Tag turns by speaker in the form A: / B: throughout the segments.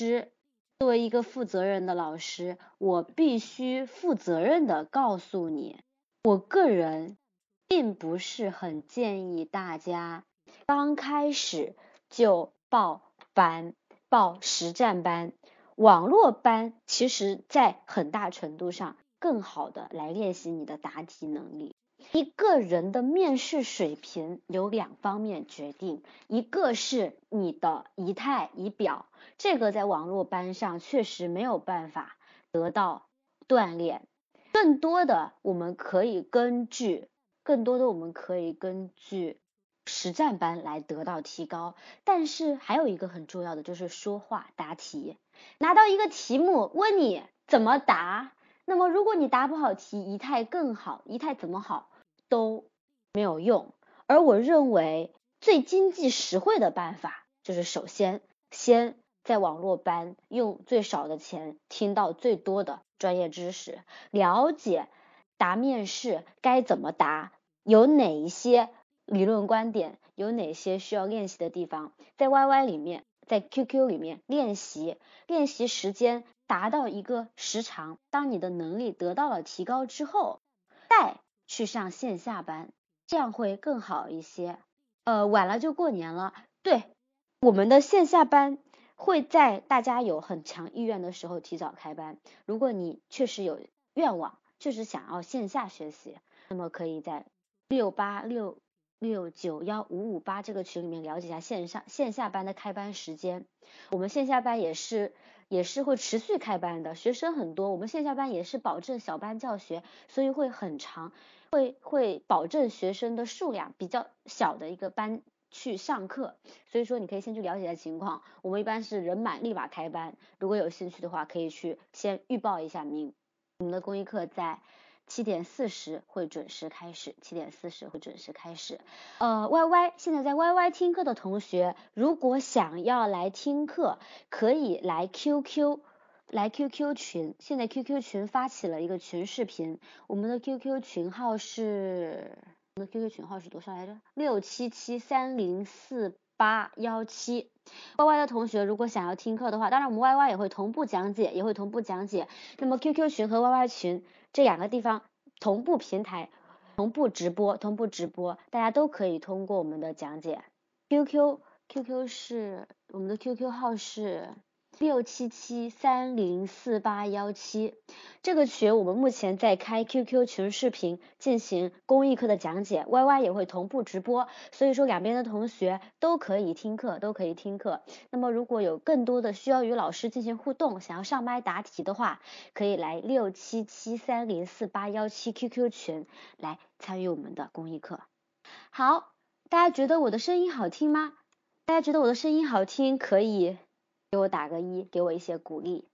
A: 师，作为一个负责任的老师，我必须负责任的告诉你，我个人并不是很建议大家刚开始就报班、报实战班。网络班其实在很大程度上更好的来练习你的答题能力。一个人的面试水平有两方面决定，一个是你的仪态仪表，这个在网络班上确实没有办法得到锻炼。更多的我们可以根据，更多的我们可以根据实战班来得到提高。但是还有一个很重要的就是说话答题，拿到一个题目问你怎么答，那么如果你答不好题，仪态更好，仪态怎么好？都没有用，而我认为最经济实惠的办法就是首先先在网络班用最少的钱听到最多的专业知识，了解答面试该怎么答，有哪一些理论观点，有哪些需要练习的地方，在 YY 里面，在 QQ 里面练习，练习时间达到一个时长，当你的能力得到了提高之后，再。去上线下班，这样会更好一些。呃，晚了就过年了。对，我们的线下班会在大家有很强意愿的时候提早开班。如果你确实有愿望，确实想要线下学习，那么可以在六八六六九幺五五八这个群里面了解一下线上线下班的开班时间。我们线下班也是。也是会持续开班的，学生很多，我们线下班也是保证小班教学，所以会很长，会会保证学生的数量比较小的一个班去上课，所以说你可以先去了解一下情况，我们一般是人满立马开班，如果有兴趣的话，可以去先预报一下名，我们的公益课在。七点四十会准时开始，七点四十会准时开始。呃，Y Y 现在在 Y Y 听课的同学，如果想要来听课，可以来 Q Q，来 Q Q 群。现在 Q Q 群发起了一个群视频，我们的 Q Q 群号是，我们的 Q Q 群号是多少来着？六七七三零四八幺七。Y Y 的同学如果想要听课的话，当然我们 Y Y 也会同步讲解，也会同步讲解。那么 Q Q 群和 Y Y 群。这两个地方同步平台、同步直播、同步直播，大家都可以通过我们的讲解。QQ QQ 是我们的 QQ 号是。六七七三零四八幺七，这个群我们目前在开 QQ 群视频进行公益课的讲解，YY 也会同步直播，所以说两边的同学都可以听课，都可以听课。那么如果有更多的需要与老师进行互动，想要上麦答题的话，可以来六七七三零四八幺七 QQ 群来参与我们的公益课。好，大家觉得我的声音好听吗？大家觉得我的声音好听，可以。给我打个一，给我一些鼓励，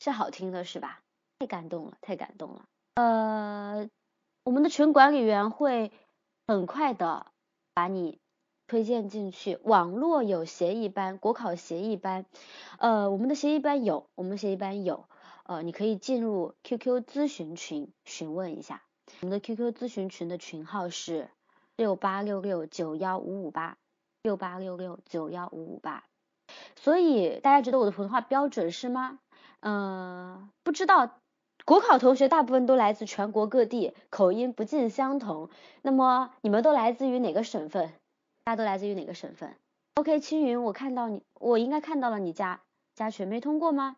A: 是好听的是吧？太感动了，太感动了。呃，我们的群管理员会很快的把你推荐进去。网络有协议班，国考协议班，呃，我们的协议班有，我们协议班有，呃，你可以进入 QQ 咨询群询问一下。我们的 QQ 咨询群的群号是六八六六九幺五五八，六八六六九幺五五八。所以大家觉得我的普通话标准是吗？嗯，不知道。国考同学大部分都来自全国各地，口音不尽相同。那么你们都来自于哪个省份？大家都来自于哪个省份？OK，青云，我看到你，我应该看到了你加加群没通过吗？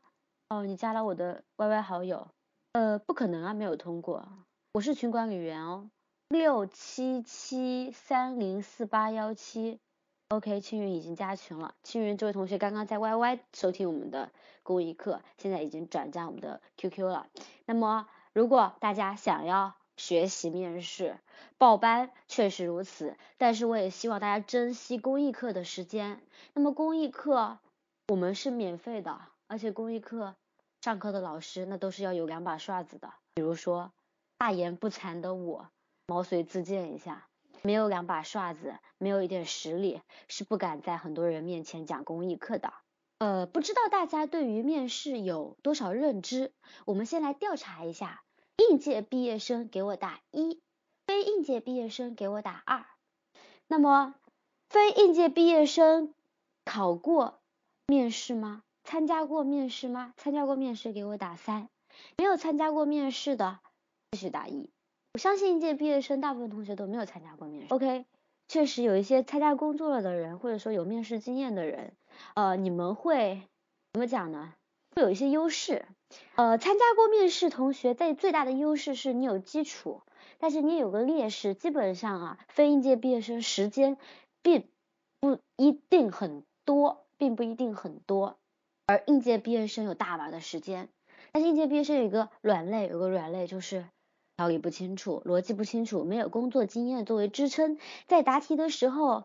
A: 哦，你加了我的 YY 好友。呃，不可能啊，没有通过。我是群管理员哦，六七七三零四八幺七。OK，青云已经加群了。青云这位同学刚刚在 YY 收听我们的公益课，现在已经转战我们的 QQ 了。那么，如果大家想要学习面试报班，确实如此。但是我也希望大家珍惜公益课的时间。那么公益课我们是免费的，而且公益课上课的老师那都是要有两把刷子的。比如说大言不惭的我，毛遂自荐一下。没有两把刷子，没有一点实力，是不敢在很多人面前讲公益课的。呃，不知道大家对于面试有多少认知？我们先来调查一下，应届毕业生给我打一，非应届毕业生给我打二。那么，非应届毕业生考过面试吗？参加过面试吗？参加过面试给我打三，没有参加过面试的继续打一。我相信应届毕业生大部分同学都没有参加过面试。OK，确实有一些参加工作了的人，或者说有面试经验的人，呃，你们会怎么讲呢？会有一些优势。呃，参加过面试同学在最大的优势是你有基础，但是你有个劣势，基本上啊，非应届毕业生时间并不一定很多，并不一定很多，而应届毕业生有大把的时间。但是应届毕业生有一个软肋，有个软肋就是。条理不清楚，逻辑不清楚，没有工作经验作为支撑，在答题的时候，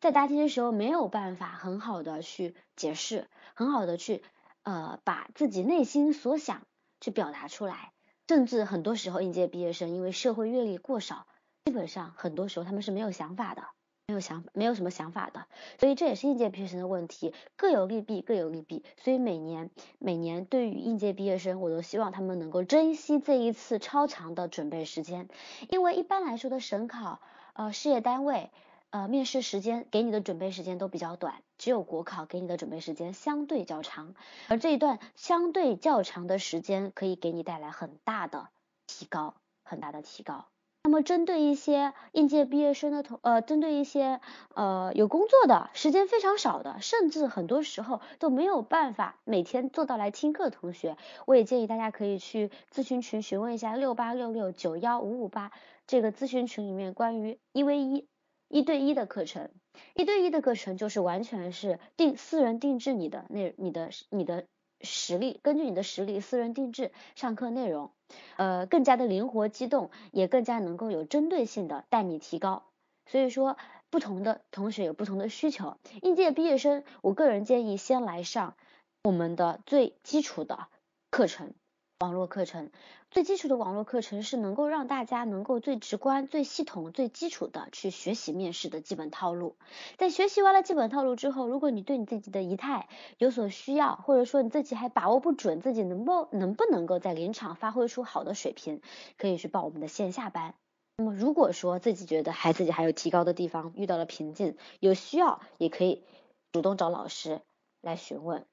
A: 在答题的时候没有办法很好的去解释，很好的去呃把自己内心所想去表达出来，甚至很多时候应届毕业生因为社会阅历过少，基本上很多时候他们是没有想法的。没有想没有什么想法的，所以这也是应届毕业生的问题，各有利弊，各有利弊。所以每年每年对于应届毕业生，我都希望他们能够珍惜这一次超长的准备时间，因为一般来说的省考，呃，事业单位，呃，面试时间给你的准备时间都比较短，只有国考给你的准备时间相对较长，而这一段相对较长的时间可以给你带来很大的提高，很大的提高。那么，针对一些应届毕业生的同，呃，针对一些呃有工作的时间非常少的，甚至很多时候都没有办法每天做到来听课的同学，我也建议大家可以去咨询群询问一下六八六六九幺五五八这个咨询群里面关于一 v 一一对一的课程，一对一的课程就是完全是定私人定制你的那你的你的实力，根据你的实力私人定制上课内容。呃，更加的灵活机动，也更加能够有针对性的带你提高。所以说，不同的同学有不同的需求。应届毕业生，我个人建议先来上我们的最基础的课程。网络课程最基础的网络课程是能够让大家能够最直观、最系统、最基础的去学习面试的基本套路。在学习完了基本套路之后，如果你对你自己的仪态有所需要，或者说你自己还把握不准自己能不能不能够在临场发挥出好的水平，可以去报我们的线下班。那么如果说自己觉得还自己还有提高的地方，遇到了瓶颈，有需要也可以主动找老师来询问。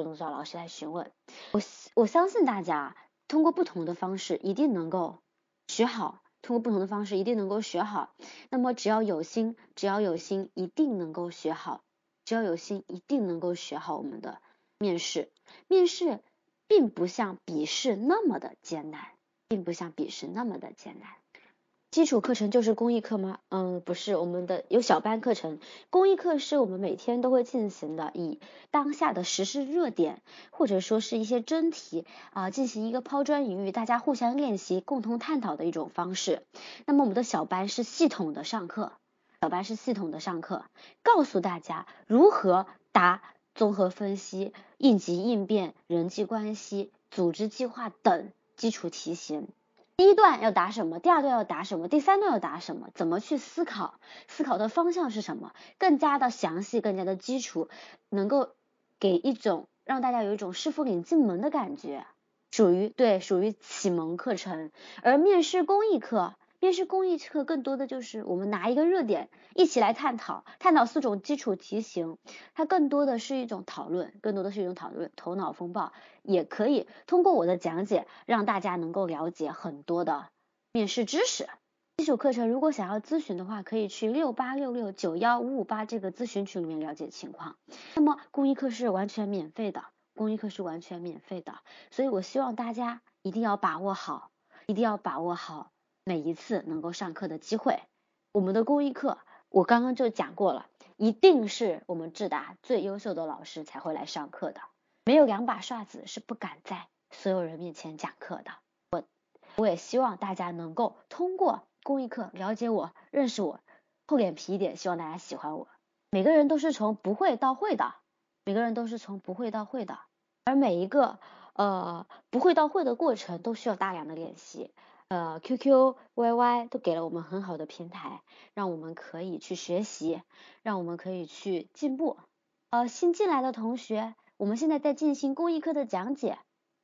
A: 主动找老师来询问，我我相信大家通过不同的方式一定能够学好，通过不同的方式一定能够学好。那么只要有心，只要有心，一定能够学好。只要有心，一定能够学好我们的面试。面试并不像笔试那么的艰难，并不像笔试那么的艰难。基础课程就是公益课吗？嗯，不是，我们的有小班课程。公益课是我们每天都会进行的，以当下的时事热点或者说是一些真题啊，进行一个抛砖引玉，大家互相练习、共同探讨的一种方式。那么我们的小班是系统的上课，小班是系统的上课，告诉大家如何答综合分析、应急应变、人际关系、组织计划等基础题型。第一段要答什么？第二段要答什么？第三段要答什么？怎么去思考？思考的方向是什么？更加的详细，更加的基础，能够给一种让大家有一种师傅领进门的感觉，属于对，属于启蒙课程。而面试公益课。面试公益课更多的就是我们拿一个热点一起来探讨，探讨四种基础题型，它更多的是一种讨论，更多的是一种讨论，头脑风暴也可以通过我的讲解让大家能够了解很多的面试知识。基础课程如果想要咨询的话，可以去六八六六九幺五五八这个咨询群里面了解情况。那么公益课是完全免费的，公益课是完全免费的，所以我希望大家一定要把握好，一定要把握好。每一次能够上课的机会，我们的公益课我刚刚就讲过了，一定是我们智达最优秀的老师才会来上课的，没有两把刷子是不敢在所有人面前讲课的。我我也希望大家能够通过公益课了解我、认识我，厚脸皮一点，希望大家喜欢我。每个人都是从不会到会的，每个人都是从不会到会的，而每一个呃不会到会的过程都需要大量的练习。呃，QQ、YY 都给了我们很好的平台，让我们可以去学习，让我们可以去进步。呃，新进来的同学，我们现在在进行公益课的讲解，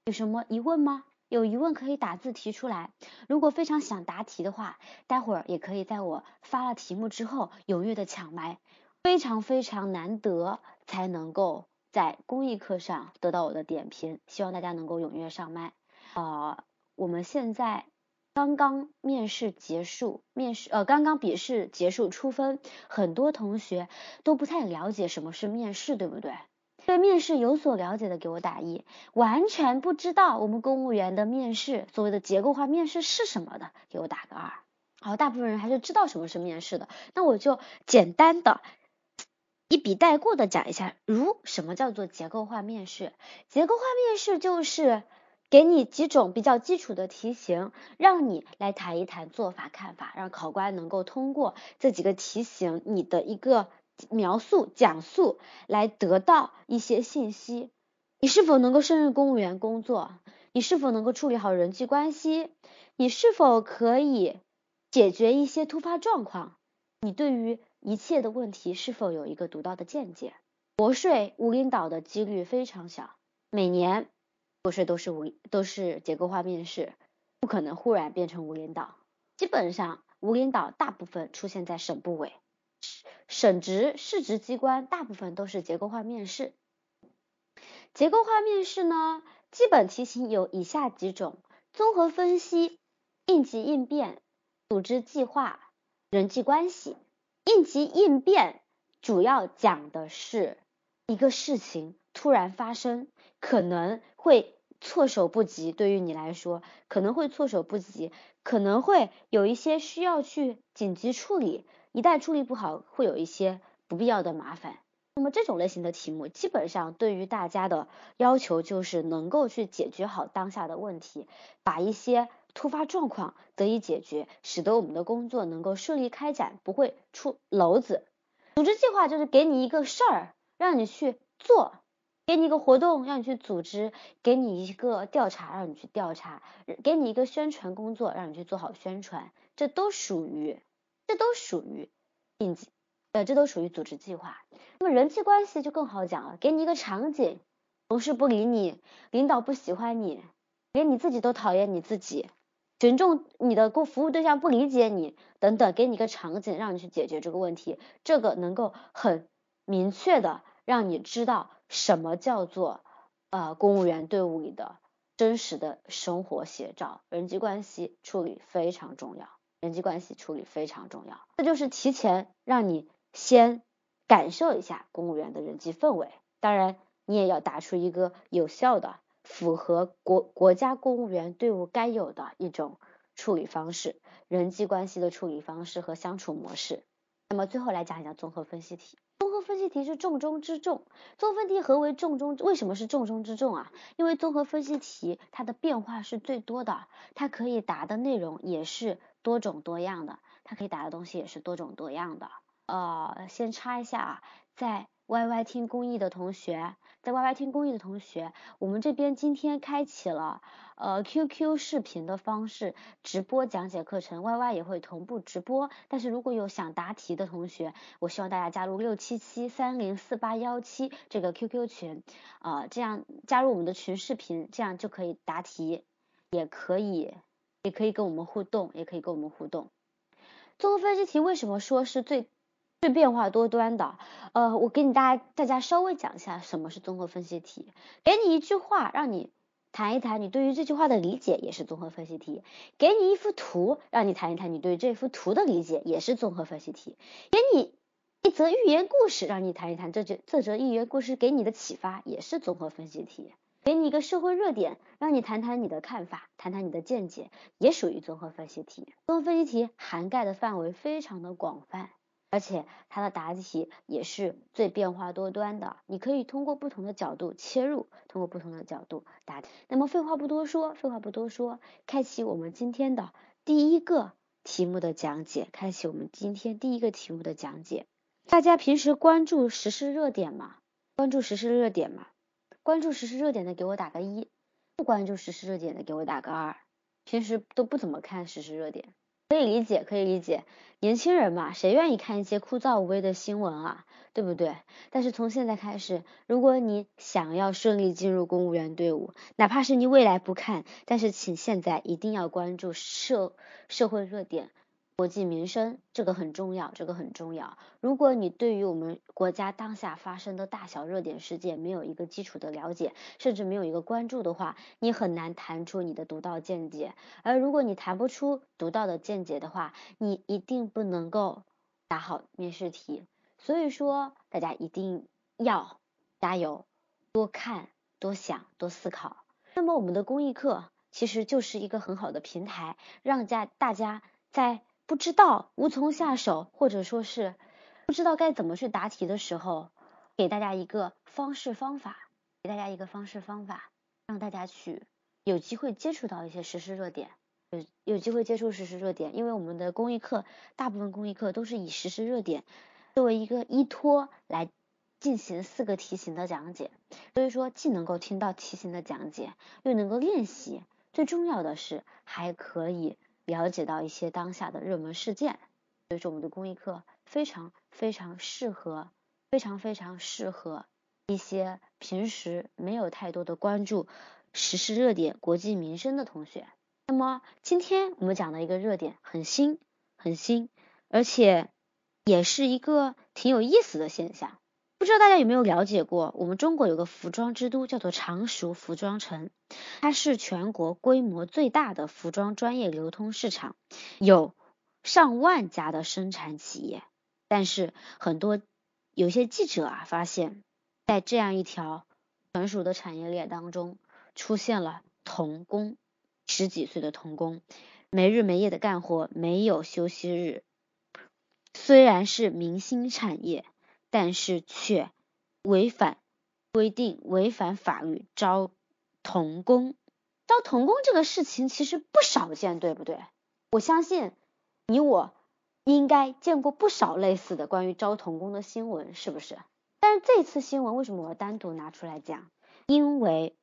A: 有什么疑问吗？有疑问可以打字提出来。如果非常想答题的话，待会儿也可以在我发了题目之后踊跃的抢麦，非常非常难得才能够。在公益课上得到我的点评，希望大家能够踊跃上麦。啊，我们现在刚刚面试结束，面试呃刚刚笔试结束出分，很多同学都不太了解什么是面试，对不对？对面试有所了解的给我打一，完全不知道我们公务员的面试所谓的结构化面试是什么的，给我打个二。好，大部分人还是知道什么是面试的，那我就简单的一笔带过的讲一下，如什么叫做结构化面试？结构化面试就是给你几种比较基础的题型，让你来谈一谈做法看法，让考官能够通过这几个题型你的一个。描述、讲述来得到一些信息，你是否能够胜任公务员工作？你是否能够处理好人际关系？你是否可以解决一些突发状况？你对于一切的问题是否有一个独到的见解？国税无领导的几率非常小，每年国税都是无都是结构化面试，不可能忽然变成无领导。基本上无领导大部分出现在省部委。省直市直机关大部分都是结构化面试。结构化面试呢，基本题型有以下几种：综合分析、应急应变、组织计划、人际关系。应急应变主要讲的是一个事情突然发生，可能会措手不及，对于你来说可能会措手不及，可能会有一些需要去紧急处理。一旦处理不好，会有一些不必要的麻烦。那么这种类型的题目，基本上对于大家的要求就是能够去解决好当下的问题，把一些突发状况得以解决，使得我们的工作能够顺利开展，不会出篓子。组织计划就是给你一个事儿让你去做，给你一个活动让你去组织，给你一个调查让你去调查，给你一个宣传工作让你去做好宣传，这都属于。这都属于应急，呃，这都属于组织计划。那么人际关系就更好讲了，给你一个场景，同事不理你，领导不喜欢你，连你自己都讨厌你自己，群众你的公服务对象不理解你，等等，给你一个场景，让你去解决这个问题，这个能够很明确的让你知道什么叫做呃公务员队伍里的真实的生活写照，人际关系处理非常重要。人际关系处理非常重要，这就是提前让你先感受一下公务员的人际氛围。当然，你也要打出一个有效的、符合国国家公务员队伍该有的一种处理方式，人际关系的处理方式和相处模式。那么最后来讲一讲综合分析题。分析题是重中之重。综合分析题何为重中？为什么是重中之重啊？因为综合分析题它的变化是最多的，它可以答的内容也是。多种多样的，它可以答的东西也是多种多样的。呃，先插一下啊，在 Y Y 听公益的同学，在 Y Y 听公益的同学，我们这边今天开启了呃 Q Q 视频的方式直播讲解课程，Y Y 也会同步直播。但是如果有想答题的同学，我希望大家加入六七七三零四八幺七这个 Q Q 群，啊，这样加入我们的群视频，这样就可以答题，也可以。也可以跟我们互动，也可以跟我们互动。综合分析题为什么说是最最变化多端的？呃，我给你大家大家稍微讲一下什么是综合分析题。给你一句话，让你谈一谈你对于这句话的理解，也是综合分析题。给你一幅图，让你谈一谈你对这幅图的理解，也是综合分析题。给你一则寓言故事，让你谈一谈这这这则寓言故事给你的启发，也是综合分析题。给你一个社会热点，让你谈谈你的看法，谈谈你的见解，也属于综合分析题。综合分析题涵盖的范围非常的广泛，而且它的答题也是最变化多端的。你可以通过不同的角度切入，通过不同的角度答题。那么废话不多说，废话不多说，开启我们今天的第一个题目的讲解。开启我们今天第一个题目的讲解。大家平时关注时事热点吗？关注时事热点吗？关注时事热点的给我打个一，不关注时事热点的给我打个二。平时都不怎么看时事热点，可以理解，可以理解。年轻人嘛，谁愿意看一些枯燥无味的新闻啊？对不对？但是从现在开始，如果你想要顺利进入公务员队伍，哪怕是你未来不看，但是请现在一定要关注社社会热点，国计民生，这个很重要，这个很重要。如果你对于我们国家当下发生的大小热点事件没有一个基础的了解，甚至没有一个关注的话，你很难谈出你的独到见解。而如果你谈不出独到的见解的话，你一定不能够答好面试题。所以说，大家一定要加油，多看、多想、多思考。那么，我们的公益课其实就是一个很好的平台，让家大家在。不知道无从下手，或者说是不知道该怎么去答题的时候，给大家一个方式方法，给大家一个方式方法，让大家去有机会接触到一些实时热点，有有机会接触实时热点。因为我们的公益课，大部分公益课都是以实时热点作为一个依托来进行四个题型的讲解，所以说既能够听到题型的讲解，又能够练习，最重要的是还可以。了解到一些当下的热门事件，所以说我们的公益课非常非常适合，非常非常适合一些平时没有太多的关注时事热点、国计民生的同学。那么今天我们讲的一个热点很新，很新，而且也是一个挺有意思的现象。不知道大家有没有了解过，我们中国有个服装之都叫做常熟服装城，它是全国规模最大的服装专业流通市场，有上万家的生产企业。但是很多有些记者啊发现，在这样一条成熟的产业链当中，出现了童工，十几岁的童工，没日没夜的干活，没有休息日。虽然是明星产业。但是却违反规定、违反法律招童工，招童工这个事情其实不少见，对不对？我相信你我应该见过不少类似的关于招童工的新闻，是不是？但是这次新闻为什么我单独拿出来讲？因为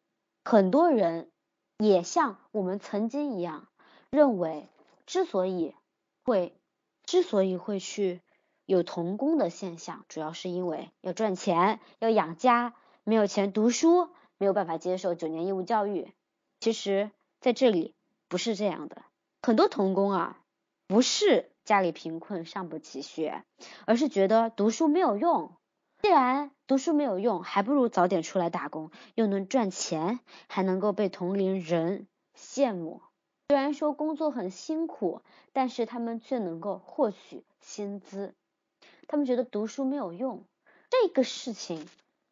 A: 很多人也像我们曾经一样，认为之所以会之所以会去。有童工的现象，主要是因为要赚钱，要养家，没有钱读书，没有办法接受九年义务教育。其实，在这里不是这样的，很多童工啊，不是家里贫困上不起学，而是觉得读书没有用。既然读书没有用，还不如早点出来打工，又能赚钱，还能够被同龄人羡慕。虽然说工作很辛苦，但是他们却能够获取薪资。他们觉得读书没有用，这个事情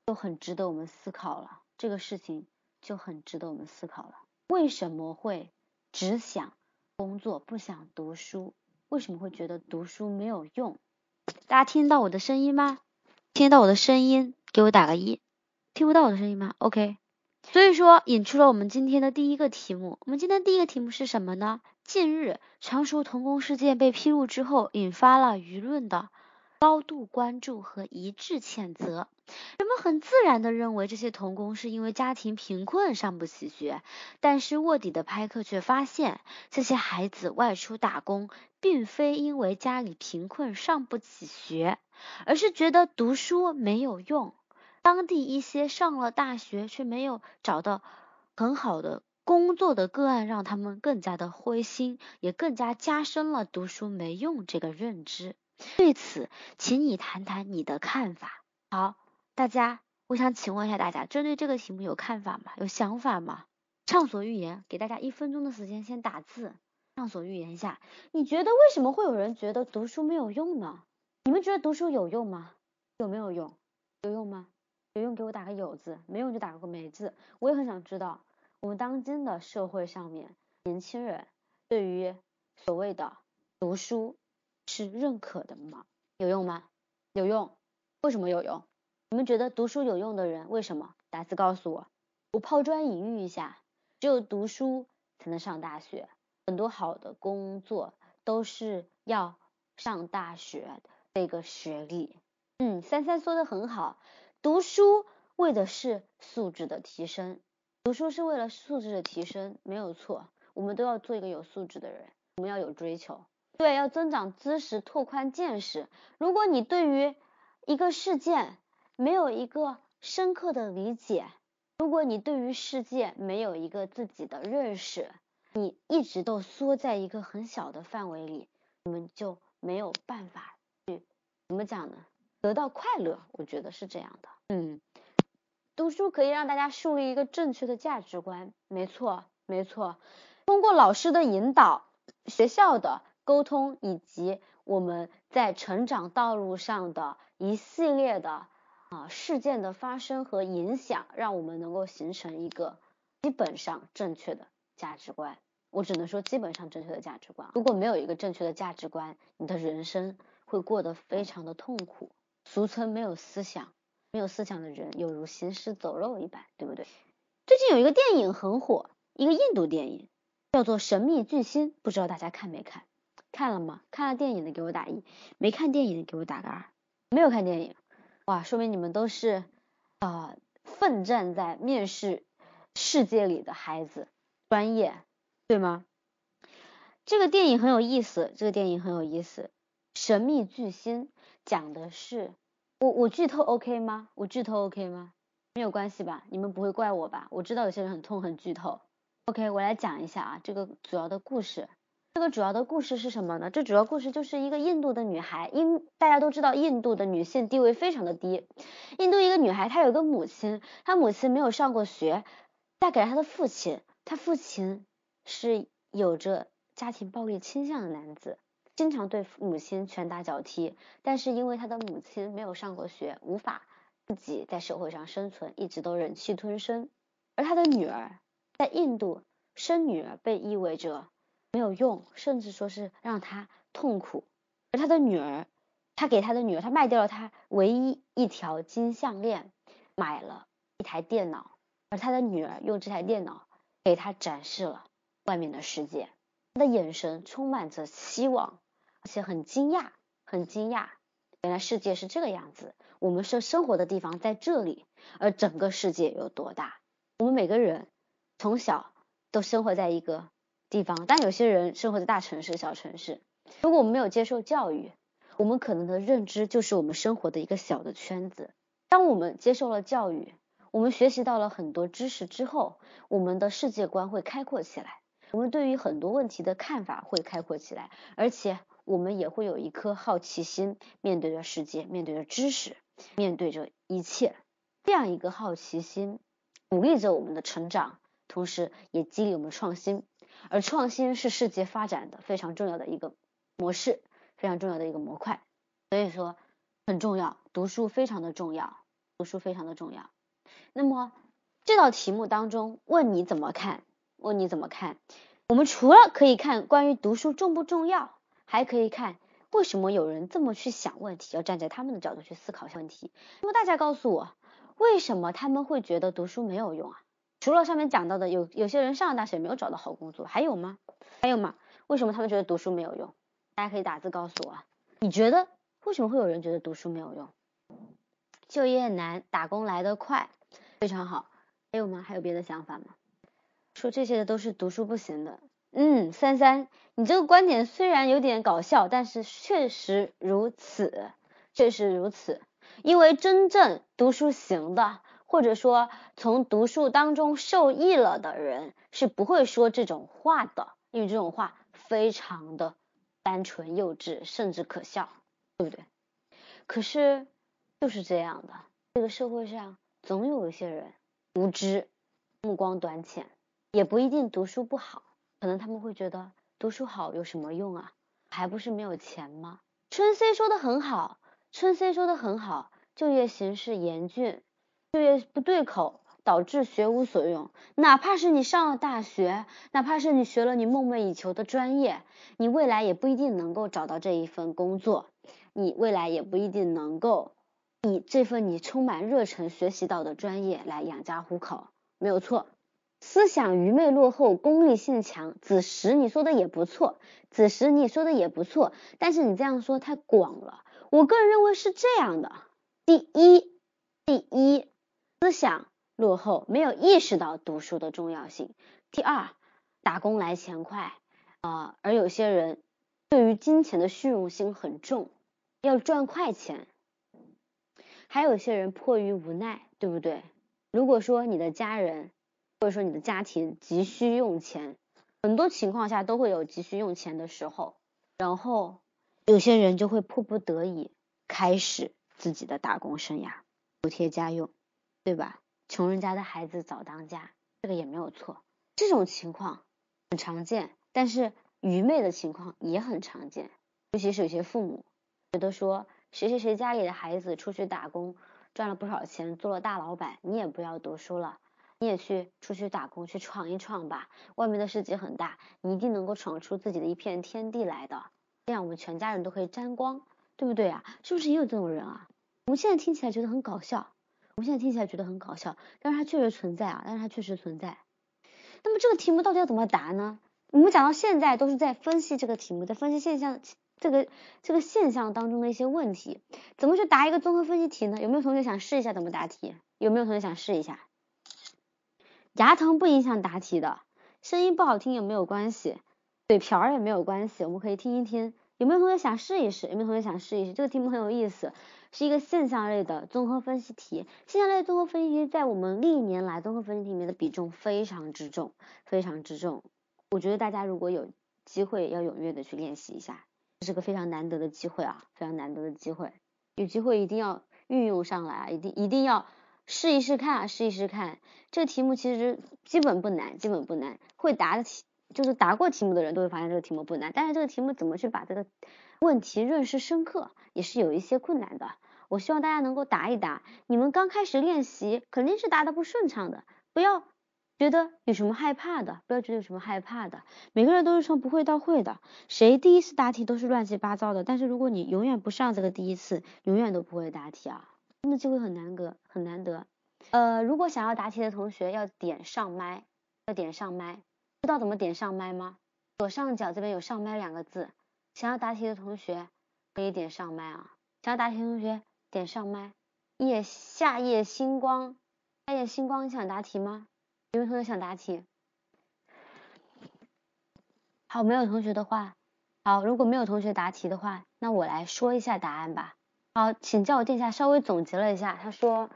A: 就很值得我们思考了。这个事情就很值得我们思考了。为什么会只想工作不想读书？为什么会觉得读书没有用？大家听到我的声音吗？听到我的声音，给我打个一。听不到我的声音吗？OK。所以说，引出了我们今天的第一个题目。我们今天第一个题目是什么呢？近日，常熟童工事件被披露之后，引发了舆论的。高度关注和一致谴责，人们很自然的认为这些童工是因为家庭贫困上不起学，但是卧底的拍客却发现，这些孩子外出打工，并非因为家里贫困上不起学，而是觉得读书没有用。当地一些上了大学却没有找到很好的工作的个案，让他们更加的灰心，也更加加深了读书没用这个认知。对此，请你谈谈你的看法。好，大家，我想请问一下大家，针对这个题目有看法吗？有想法吗？畅所欲言，给大家一分钟的时间，先打字，畅所欲言一下。你觉得为什么会有人觉得读书没有用呢？你们觉得读书有用吗？有没有用？有用吗？有用给我打个有字，没用就打个没字。我也很想知道，我们当今的社会上面，年轻人对于所谓的读书。是认可的吗？有用吗？有用。为什么有用？你们觉得读书有用的人为什么？打字告诉我。我抛砖引玉一下，只有读书才能上大学。很多好的工作都是要上大学的这个学历。嗯，三三说的很好。读书为的是素质的提升，读书是为了素质的提升，没有错。我们都要做一个有素质的人，我们要有追求。对，要增长知识，拓宽见识。如果你对于一个事件没有一个深刻的理解，如果你对于世界没有一个自己的认识，你一直都缩在一个很小的范围里，你们就没有办法去怎么讲呢？得到快乐，我觉得是这样的。嗯，读书可以让大家树立一个正确的价值观，没错，没错。通过老师的引导、学校的沟通以及我们在成长道路上的一系列的啊事件的发生和影响，让我们能够形成一个基本上正确的价值观。我只能说基本上正确的价值观。如果没有一个正确的价值观，你的人生会过得非常的痛苦。俗称没有思想，没有思想的人犹如行尸走肉一般，对不对？最近有一个电影很火，一个印度电影叫做《神秘巨星》，不知道大家看没看？看了吗？看了电影的给我打一，没看电影的给我打个二。没有看电影，哇，说明你们都是啊奋战在面试世界里的孩子，专业，对吗？这个电影很有意思，这个电影很有意思，《神秘巨星》。讲的是我我剧透 OK 吗？我剧透 OK 吗？没有关系吧？你们不会怪我吧？我知道有些人很痛恨剧透。OK，我来讲一下啊，这个主要的故事。这个主要的故事是什么呢？这主要故事就是一个印度的女孩，因大家都知道印度的女性地位非常的低。印度一个女孩，她有个母亲，她母亲没有上过学，嫁给了她的父亲，她父亲是有着家庭暴力倾向的男子。经常对母亲拳打脚踢，但是因为他的母亲没有上过学，无法自己在社会上生存，一直都忍气吞声。而他的女儿在印度生女儿被意味着没有用，甚至说是让他痛苦。而他的女儿，他给他的女儿，他卖掉了他唯一一条金项链，买了一台电脑，而他的女儿用这台电脑给他展示了外面的世界，他的眼神充满着希望。而且很惊讶，很惊讶，原来世界是这个样子。我们生生活的地方在这里，而整个世界有多大？我们每个人从小都生活在一个地方，但有些人生活在大城市、小城市。如果我们没有接受教育，我们可能的认知就是我们生活的一个小的圈子。当我们接受了教育，我们学习到了很多知识之后，我们的世界观会开阔起来，我们对于很多问题的看法会开阔起来，而且。我们也会有一颗好奇心，面对着世界，面对着知识，面对着一切，这样一个好奇心鼓励着我们的成长，同时也激励我们创新。而创新是世界发展的非常重要的一个模式，非常重要的一个模块。所以说很重要，读书非常的重要，读书非常的重要。那么这道题目当中问你怎么看？问你怎么看？我们除了可以看关于读书重不重要？还可以看为什么有人这么去想问题，要站在他们的角度去思考问题。那么大家告诉我，为什么他们会觉得读书没有用啊？除了上面讲到的，有有些人上了大学没有找到好工作，还有吗？还有吗？为什么他们觉得读书没有用？大家可以打字告诉我，你觉得为什么会有人觉得读书没有用？就业难，打工来得快，非常好。还有吗？还有别的想法吗？说这些的都是读书不行的。嗯，三三，你这个观点虽然有点搞笑，但是确实如此，确实如此。因为真正读书行的，或者说从读书当中受益了的人，是不会说这种话的，因为这种话非常的单纯、幼稚，甚至可笑，对不对？可是就是这样的，这个社会上总有一些人无知、目光短浅，也不一定读书不好。可能他们会觉得读书好有什么用啊？还不是没有钱吗？春 C 说的很好，春 C 说的很好，就业形势严峻，就业不对口，导致学无所用。哪怕是你上了大学，哪怕是你学了你梦寐以求的专业，你未来也不一定能够找到这一份工作，你未来也不一定能够以这份你充满热忱学习到的专业来养家糊口，没有错。思想愚昧落后，功利性强。子时你说的也不错，子时你说的也不错，但是你这样说太广了。我个人认为是这样的：第一，第一，思想落后，没有意识到读书的重要性；第二，打工来钱快啊，而有些人对于金钱的虚荣心很重，要赚快钱；还有些人迫于无奈，对不对？如果说你的家人，或者说你的家庭急需用钱，很多情况下都会有急需用钱的时候。然后有些人就会迫不得已开始自己的打工生涯，补贴家用，对吧？穷人家的孩子早当家，这个也没有错。这种情况很常见，但是愚昧的情况也很常见，尤其是有些父母觉得说谁谁谁家里的孩子出去打工赚了不少钱，做了大老板，你也不要读书了。你也去出去打工，去闯一闯吧。外面的世界很大，你一定能够闯出自己的一片天地来的。这样我们全家人都可以沾光，对不对啊？是不是也有这种人啊？我们现在听起来觉得很搞笑，我们现在听起来觉得很搞笑，但是它确实存在啊，但是它确实存在。那么这个题目到底要怎么答呢？我们讲到现在都是在分析这个题目，在分析现象，这个这个现象当中的一些问题，怎么去答一个综合分析题呢？有没有同学想试一下怎么答题？有没有同学想试一下？牙疼不影响答题的，声音不好听也没有关系，嘴瓢也没有关系，我们可以听一听。有没有同学想试一试？有没有同学想试一试？这个题目很有意思，是一个现象类的综合分析题。现象类综合分析题在我们历年来综合分析题里面的比重非常之重，非常之重。我觉得大家如果有机会，要踊跃的去练习一下，这是个非常难得的机会啊，非常难得的机会，有机会一定要运用上来啊，一定一定要。试一试看啊，试一试看。这个题目其实基本不难，基本不难。会答的题，就是答过题目的人都会发现这个题目不难。但是这个题目怎么去把这个问题认识深刻，也是有一些困难的。我希望大家能够答一答。你们刚开始练习肯定是答的不顺畅的，不要觉得有什么害怕的，不要觉得有什么害怕的。每个人都是从不会到会的，谁第一次答题都是乱七八糟的。但是如果你永远不上这个第一次，永远都不会答题啊。真的机会很难得，很难得。呃，如果想要答题的同学要点上麦，要点上麦，知道怎么点上麦吗？左上角这边有上麦两个字，想要答题的同学可以点上麦啊。想要答题的同学点上麦。夜夏夜星光，夏夜星光，你想答题吗？有没有同学想答题？好，没有同学的话，好，如果没有同学答题的话，那我来说一下答案吧。好，请教我殿下稍微总结了一下，他说，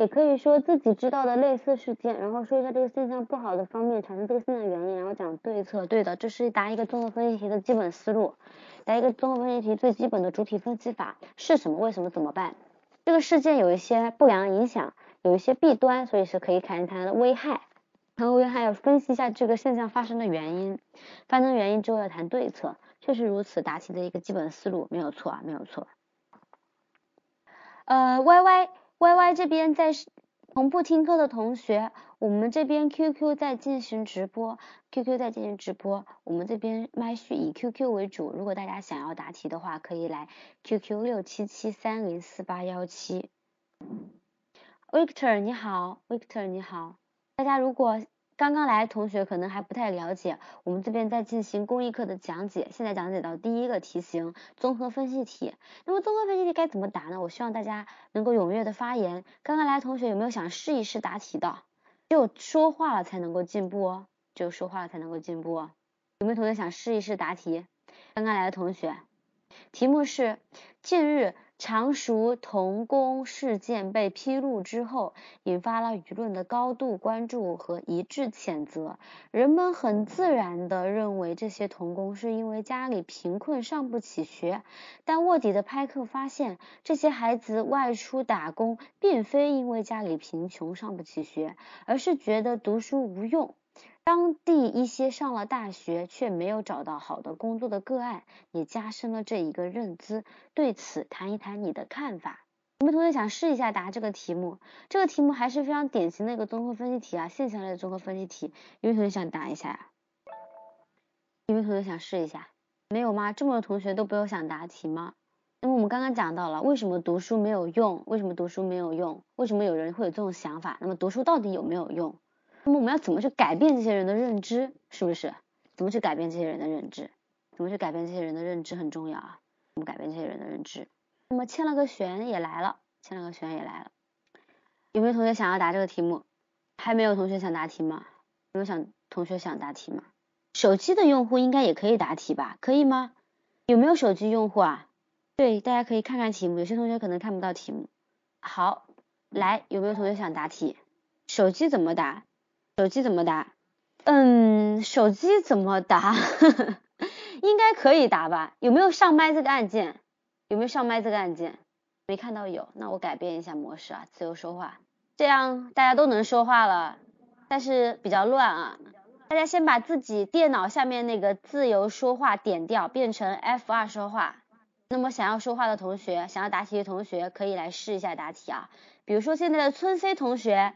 A: 也可以说自己知道的类似事件，然后说一下这个现象不好的方面，产生这个现象原因，然后讲对策。对的，这是答一个综合分析题的基本思路，答一个综合分析题最基本的主体分析法是什么？为什么？怎么办？这个事件有一些不良影响，有一些弊端，所以是可以看一看它的危害，然后危害要分析一下这个现象发生的原因，发生原因之后要谈对策，确实如此，答题的一个基本思路没有错啊，没有错。呃，Y Y Y Y 这边在同步听课的同学，我们这边 Q Q 在进行直播，Q Q 在进行直播，我们这边麦序以 Q Q 为主。如果大家想要答题的话，可以来 Q Q 六七七三零四八幺七。Victor 你好，Victor 你好，大家如果。刚刚来的同学可能还不太了解，我们这边在进行公益课的讲解，现在讲解到第一个题型综合分析题。那么综合分析题该怎么答呢？我希望大家能够踊跃的发言。刚刚来的同学有没有想试一试答题的？只有说话了才能够进步哦，只有说话了才能够进步哦。有没有同学想试一试答题？刚刚来的同学，题目是近日。常熟童工事件被披露之后，引发了舆论的高度关注和一致谴责。人们很自然地认为这些童工是因为家里贫困上不起学，但卧底的拍客发现，这些孩子外出打工并非因为家里贫穷上不起学，而是觉得读书无用。当地一些上了大学却没有找到好的工作的个案，也加深了这一个认知。对此，谈一谈你的看法。有没有同学想试一下答这个题目？这个题目还是非常典型的一个综合分析题啊，现象类的综合分析题。有没有同学想答一下呀？有没有同学想试一下？没有吗？这么多同学都不有想答题吗？那么我们刚刚讲到了，为什么读书没有用？为什么读书没有用？为什么有人会有这种想法？那么读书到底有没有用？那么我们要怎么去改变这些人的认知？是不是？怎么去改变这些人的认知？怎么去改变这些人的认知很重要啊！怎么改变这些人的认知？那么签了个悬也来了，签了个悬也来了。有没有同学想要答这个题目？还没有同学想答题吗？有没有想同学想答题吗？手机的用户应该也可以答题吧？可以吗？有没有手机用户啊？对，大家可以看看题目，有些同学可能看不到题目。好，来，有没有同学想答题？手机怎么答？手机怎么答？嗯，手机怎么答？应该可以答吧？有没有上麦这个按键？有没有上麦这个按键？没看到有，那我改变一下模式啊，自由说话，这样大家都能说话了。但是比较乱啊，大家先把自己电脑下面那个自由说话点掉，变成 F 二说话。那么想要说话的同学，想要答题的同学，可以来试一下答题啊。比如说现在的村 C 同学，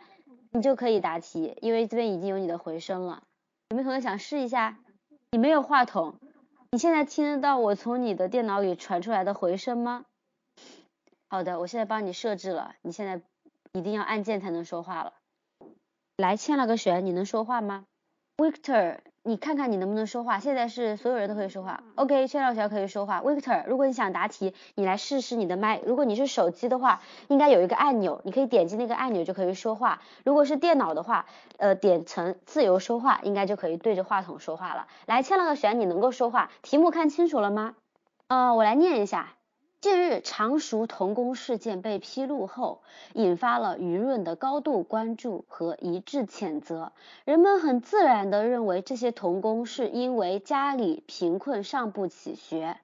A: 你就可以答题，因为这边已经有你的回声了。有没有同学想试一下？你没有话筒，你现在听得到我从你的电脑里传出来的回声吗？好的，我现在帮你设置了，你现在一定要按键才能说话了。来，欠了个旋，你能说话吗？Victor，你看看你能不能说话。现在是所有人都可以说话。OK，欠了旋可以说话。Victor，如果你想答题，你来试试你的麦。如果你是手机的话，应该有一个按钮，你可以点击那个按钮就可以说话。如果是电脑的话，呃，点成自由说话，应该就可以对着话筒说话了。来，千了个旋，你能够说话。题目看清楚了吗？呃，我来念一下。近日，常熟童工事件被披露后，引发了舆论的高度关注和一致谴责。人们很自然地认为这些童工是因为家里贫困上不起学，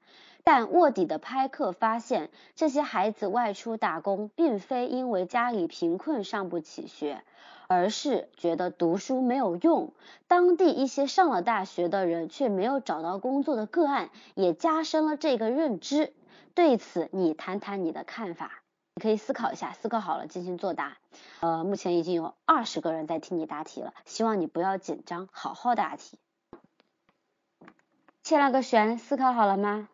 A: 但卧底的拍客发现，这些孩子外出打工并非因为家里贫困上不起学，而是觉得读书没有用。当地一些上了大学的人却没有找到工作的个案，也加深了这个认知。对此，你谈谈你的看法。你可以思考一下，思考好了进行作答。呃，目前已经有二十个人在听你答题了，希望你不要紧张，好好答题。欠了个旋，思考好了吗？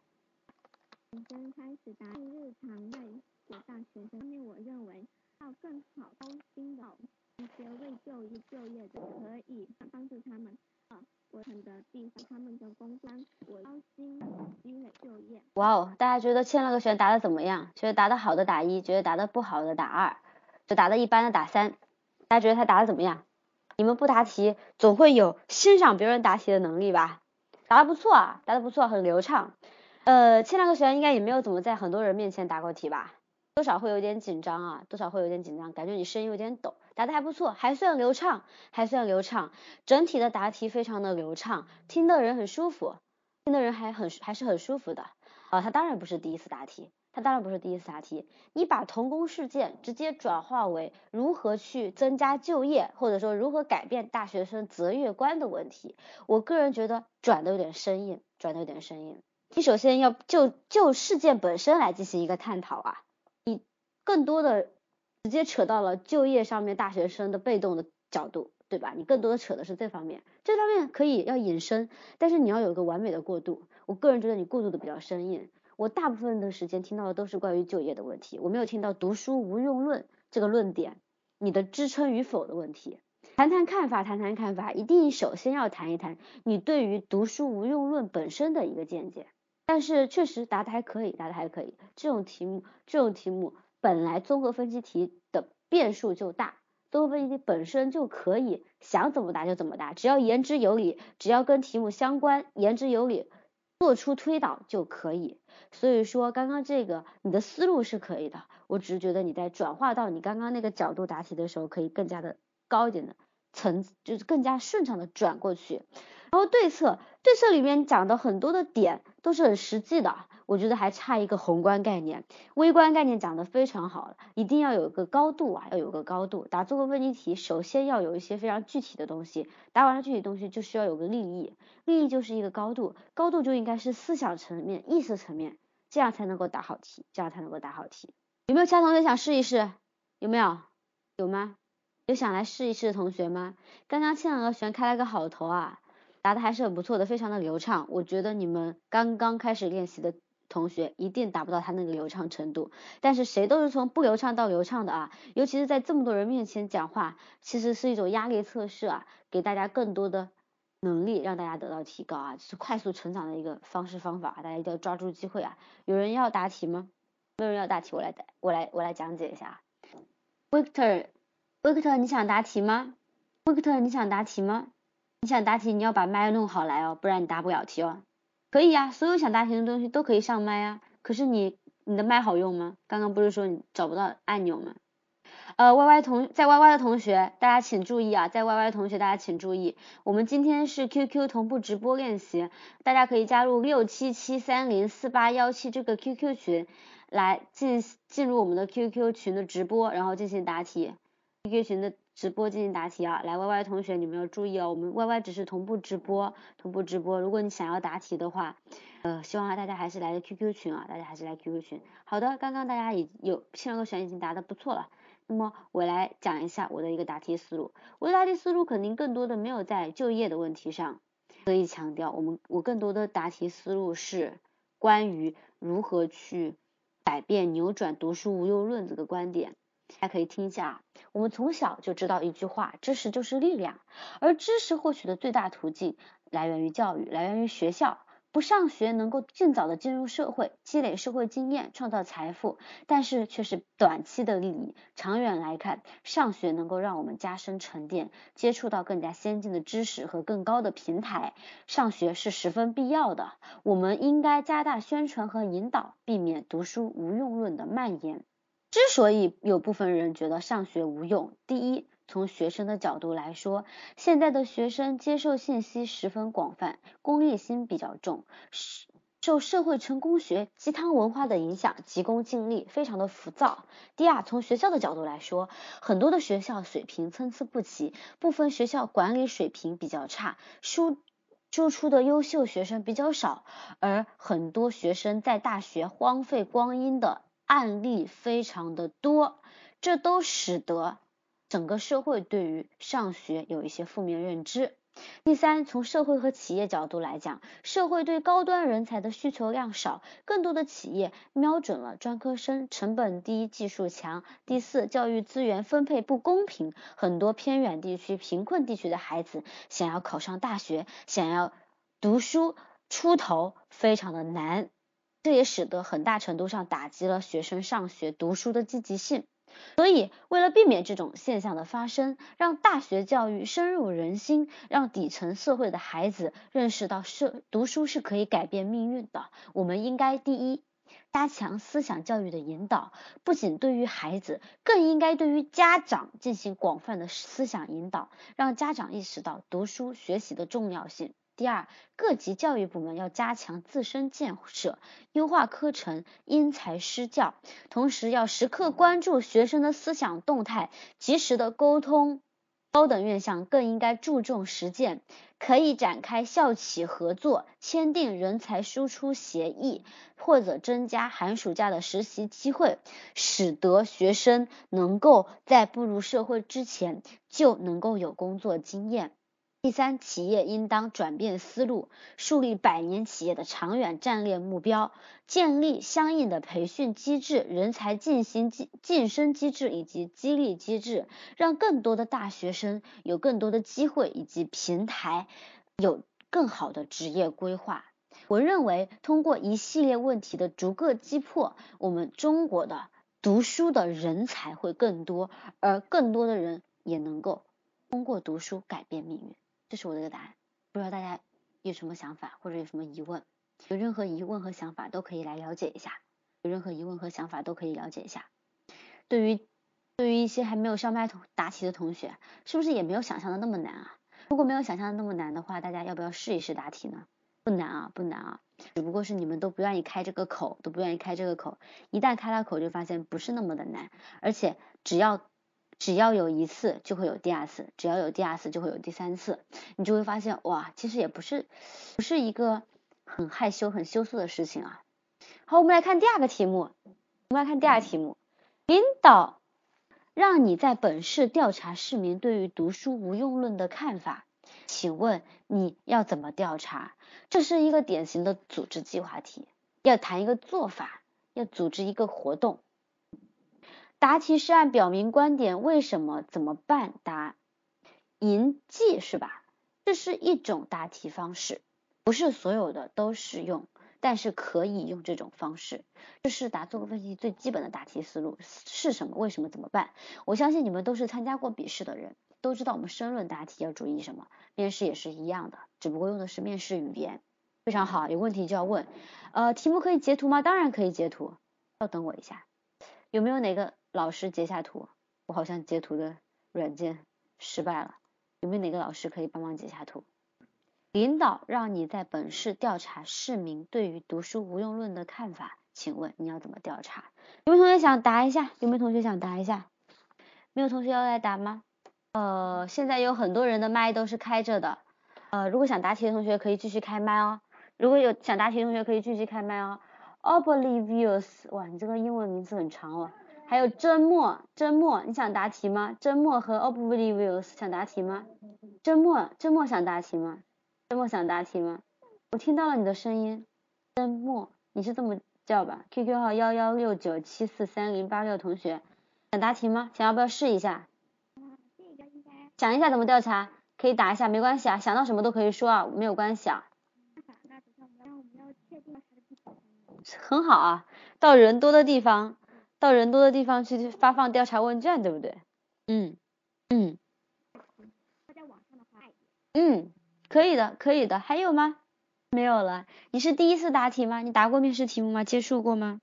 B: 开始答日常类大学生，因为我认为要更好高薪的一些未就业就业的，可以帮助他们。我肯的地方，他们的工资，我高薪积累就业。
A: 哇哦，大家觉得欠了个学员答的怎么样？觉得答的好的打一，觉得答的不好的打二，就答的一般的打三。大家觉得他答的怎么样？你们不答题，总会有欣赏别人答题的能力吧？答的不错啊，答的不错，很流畅。呃，欠了个学员应该也没有怎么在很多人面前答过题吧？多少会有点紧张啊，多少会有点紧张，感觉你声音有点抖。答的还不错，还算流畅，还算流畅，整体的答题非常的流畅，听的人很舒服，听的人还很还是很舒服的。啊，他当然不是第一次答题，他当然不是第一次答题。你把童工事件直接转化为如何去增加就业，或者说如何改变大学生择业观的问题，我个人觉得转的有点生硬，转的有点生硬。你首先要就就事件本身来进行一个探讨啊，更多的。直接扯到了就业上面，大学生的被动的角度，对吧？你更多的扯的是这方面，这方面可以要引申，但是你要有个完美的过渡。我个人觉得你过渡的比较生硬。我大部分的时间听到的都是关于就业的问题，我没有听到读书无用论这个论点，你的支撑与否的问题。谈谈看法，谈谈看法，一定首先要谈一谈你对于读书无用论本身的一个见解。但是确实答的还可以，答的还可以。这种题目，这种题目。本来综合分析题的变数就大，综合分析题本身就可以想怎么答就怎么答，只要言之有理，只要跟题目相关，言之有理，做出推导就可以。所以说刚刚这个你的思路是可以的，我只是觉得你在转化到你刚刚那个角度答题的时候，可以更加的高一点的层，就是更加顺畅的转过去。然后对策，对策里面讲的很多的点都是很实际的。我觉得还差一个宏观概念，微观概念讲的非常好，一定要有个高度啊，要有个高度。答这个问题题，首先要有一些非常具体的东西，答完了具体东西就需要有个立意，立意就是一个高度，高度就应该是思想层面、意识层面，这样才能够答好题，这样才能够答好题。有没有其他同学想试一试？有没有？有吗？有想来试一试的同学吗？刚刚欠了旋开了个好头啊，答的还是很不错的，非常的流畅。我觉得你们刚刚开始练习的。同学一定达不到他那个流畅程度，但是谁都是从不流畅到流畅的啊，尤其是在这么多人面前讲话，其实是一种压力测试啊，给大家更多的能力，让大家得到提高啊，是快速成长的一个方式方法啊，大家一定要抓住机会啊！有人要答题吗？没有人要答题，我来答我来我来讲解一下。Victor，Victor，你想答题吗？Victor，你想答题吗？你想答题，你要把麦弄好来哦，不然你答不了题哦。可以呀，所有想答题的东西都可以上麦啊。可是你你的麦好用吗？刚刚不是说你找不到按钮吗？呃，Y Y 同在 Y Y 的同学，大家请注意啊，在 Y Y 同学大家请注意，我们今天是 Q Q 同步直播练习，大家可以加入六七七三零四八幺七这个 Q Q 群，来进进入我们的 Q Q 群的直播，然后进行答题。Q Q 群的直播进行答题啊，来 Y Y 同学你们要注意哦，我们 Y Y 只是同步直播，同步直播，如果你想要答题的话。呃，希望大家还是来 QQ 群啊，大家还是来 QQ 群。好的，刚刚大家已有七两个选已经答的不错了。那么我来讲一下我的一个答题思路。我的答题思路肯定更多的没有在就业的问题上，可以强调我们我更多的答题思路是关于如何去改变扭转读书无用论这个观点。大家可以听一下啊，我们从小就知道一句话，知识就是力量，而知识获取的最大途径来源于教育，来源于学校。不上学能够尽早的进入社会，积累社会经验，创造财富，但是却是短期的利益。长远来看，上学能够让我们加深沉淀，接触到更加先进的知识和更高的平台。上学是十分必要的，我们应该加大宣传和引导，避免读书无用论的蔓延。之所以有部分人觉得上学无用，第一。从学生的角度来说，现在的学生接受信息十分广泛，功利心比较重，受社会成功学鸡汤文化的影响，急功近利，非常的浮躁。第二，从学校的角度来说，很多的学校水平参差不齐，部分学校管理水平比较差，输输出的优秀学生比较少，而很多学生在大学荒废光阴的案例非常的多，这都使得。整个社会对于上学有一些负面认知。第三，从社会和企业角度来讲，社会对高端人才的需求量少，更多的企业瞄准了专科生，成本低，技术强。第四，教育资源分配不公平，很多偏远地区、贫困地区的孩子想要考上大学，想要读书出头非常的难，这也使得很大程度上打击了学生上学读书的积极性。所以，为了避免这种现象的发生，让大学教育深入人心，让底层社会的孩子认识到社读书是可以改变命运的，我们应该第一，加强思想教育的引导，不仅对于孩子，更应该对于家长进行广泛的思想引导，让家长意识到读书学习的重要性。第二，各级教育部门要加强自身建设，优化课程，因材施教，同时要时刻关注学生的思想动态，及时的沟通。高等院校更应该注重实践，可以展开校企合作，签订人才输出协议，或者增加寒暑假的实习机会，使得学生能够在步入社会之前就能够有工作经验。第三，企业应当转变思路，树立百年企业的长远战略目标，建立相应的培训机制、人才进行晋晋升机制以及激励机制，让更多的大学生有更多的机会以及平台，有更好的职业规划。我认为，通过一系列问题的逐个击破，我们中国的读书的人才会更多，而更多的人也能够通过读书改变命运。这是我的一个答案，不知道大家有什么想法或者有什么疑问？有任何疑问和想法都可以来了解一下，有任何疑问和想法都可以了解一下。对于对于一些还没有上麦同答题的同学，是不是也没有想象的那么难啊？如果没有想象的那么难的话，大家要不要试一试答题呢？不难啊，不难啊，只不过是你们都不愿意开这个口，都不愿意开这个口。一旦开了口，就发现不是那么的难，而且只要。只要有一次，就会有第二次；只要有第二次，就会有第三次。你就会发现，哇，其实也不是不是一个很害羞、很羞涩的事情啊。好，我们来看第二个题目。我们来看第二题目：领导让你在本市调查市民对于读书无用论的看法，请问你要怎么调查？这是一个典型的组织计划题，要谈一个做法，要组织一个活动。答题是按表明观点，为什么怎么办？答银记是吧？这是一种答题方式，不是所有的都适用，但是可以用这种方式。这是答综合分析最基本的答题思路是什么？为什么怎么办？我相信你们都是参加过笔试的人，都知道我们申论答题要注意什么。面试也是一样的，只不过用的是面试语言。非常好，有问题就要问。呃，题目可以截图吗？当然可以截图，要等我一下。有没有哪个？老师截下图，我好像截图的软件失败了，有没有哪个老师可以帮忙截下图？领导让你在本市调查市民对于读书无用论的看法，请问你要怎么调查？有没有同学想答一下？有没有同学想答一下？没有同学要来答吗？呃，现在有很多人的麦都是开着的，呃，如果想答题的同学可以继续开麦哦。如果有想答题的同学可以继续开麦哦。Oblivious，哇，你这个英文名字很长哦。还有真墨，真墨，你想答题吗？真墨和 Oblivious 想答题吗？真墨，真墨想答题吗？真墨想答题吗？我听到了你的声音，真墨，你是这么叫吧？QQ 号幺幺六九七四三零八六同学想答题吗？想要不要试一下？想一下怎么调查，可以答一下，没关系啊，想到什么都可以说啊，没有关系啊。很好啊，到人多的地方，到人多的地方去发放调查问卷，对不对？嗯嗯。嗯，可以的，可以的。还有吗？没有了。你是第一次答题吗？你答过面试题目吗？接触过吗？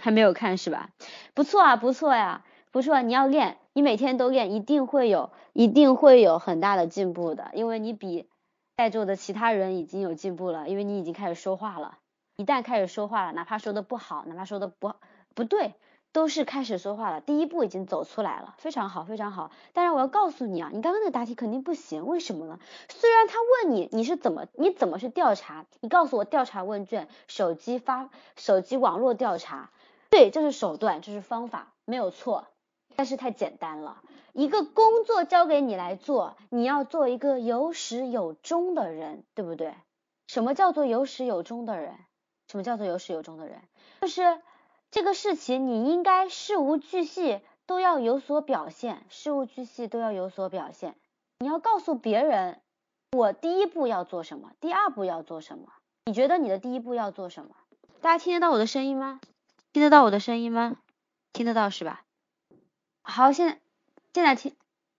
A: 还没有看是吧？不错啊，不错呀，不错。你要练。你每天都练，一定会有，一定会有很大的进步的，因为你比在座的其他人已经有进步了，因为你已经开始说话了。一旦开始说话了，哪怕说的不好，哪怕说的不不对，都是开始说话了，第一步已经走出来了，非常好，非常好。当然我要告诉你啊，你刚刚那个答题肯定不行，为什么呢？虽然他问你你是怎么你怎么去调查，你告诉我调查问卷，手机发手机网络调查，对，这是手段，这是方法，没有错。但是太简单了，一个工作交给你来做，你要做一个有始有终的人，对不对？什么叫做有始有终的人？什么叫做有始有终的人？就是这个事情你应该事无巨细都要有所表现，事无巨细都要有所表现。你要告诉别人，我第一步要做什么，第二步要做什么？你觉得你的第一步要做什么？大家听得到我的声音吗？听得到我的声音吗？听得到是吧？好，现在现在听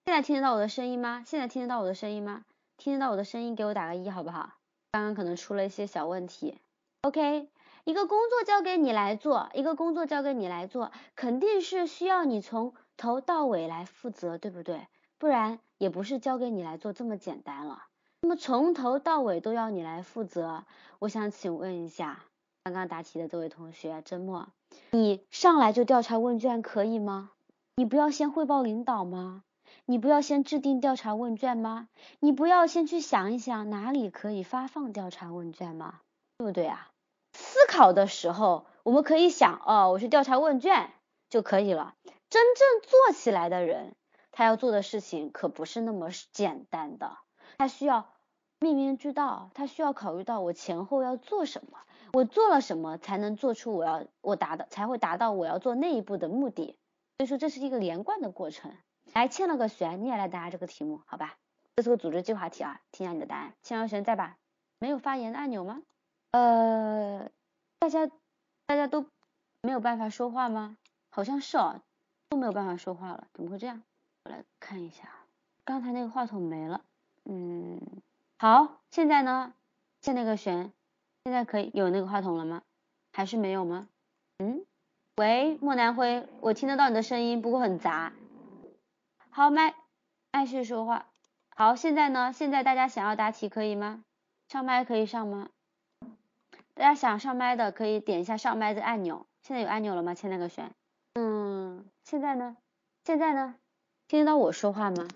A: 现在听得到我的声音吗？现在听得到我的声音吗？听得到我的声音，给我打个一好不好？刚刚可能出了一些小问题。OK，一个工作交给你来做，一个工作交给你来做，肯定是需要你从头到尾来负责，对不对？不然也不是交给你来做这么简单了。那么从头到尾都要你来负责，我想请问一下，刚刚答题的这位同学周末，你上来就调查问卷可以吗？你不要先汇报领导吗？你不要先制定调查问卷吗？你不要先去想一想哪里可以发放调查问卷吗？对不对啊？思考的时候，我们可以想哦，我去调查问卷就可以了。真正做起来的人，他要做的事情可不是那么简单的，他需要面面俱到，他需要考虑到我前后要做什么，我做了什么才能做出我要我达的，才会达到我要做那一步的目的。所以说这是一个连贯的过程。来欠了个悬，你也来答这个题目，好吧？这是个组织计划题啊，听下你的答案。欠了悬在吧？没有发言的按钮吗？呃，大家大家都没有办法说话吗？好像是哦，都没有办法说话了，怎么会这样？我来看一下，刚才那个话筒没了。嗯，好，现在呢？欠那个悬，现在可以有那个话筒了吗？还是没有吗？嗯？喂，莫南辉，我听得到你的声音，不过很杂。好，麦，麦旭说话。好，现在呢？现在大家想要答题可以吗？上麦可以上吗？大家想上麦的可以点一下上麦的按钮。现在有按钮了吗？签那个选。嗯，现在呢？现在呢？听得到我说话吗？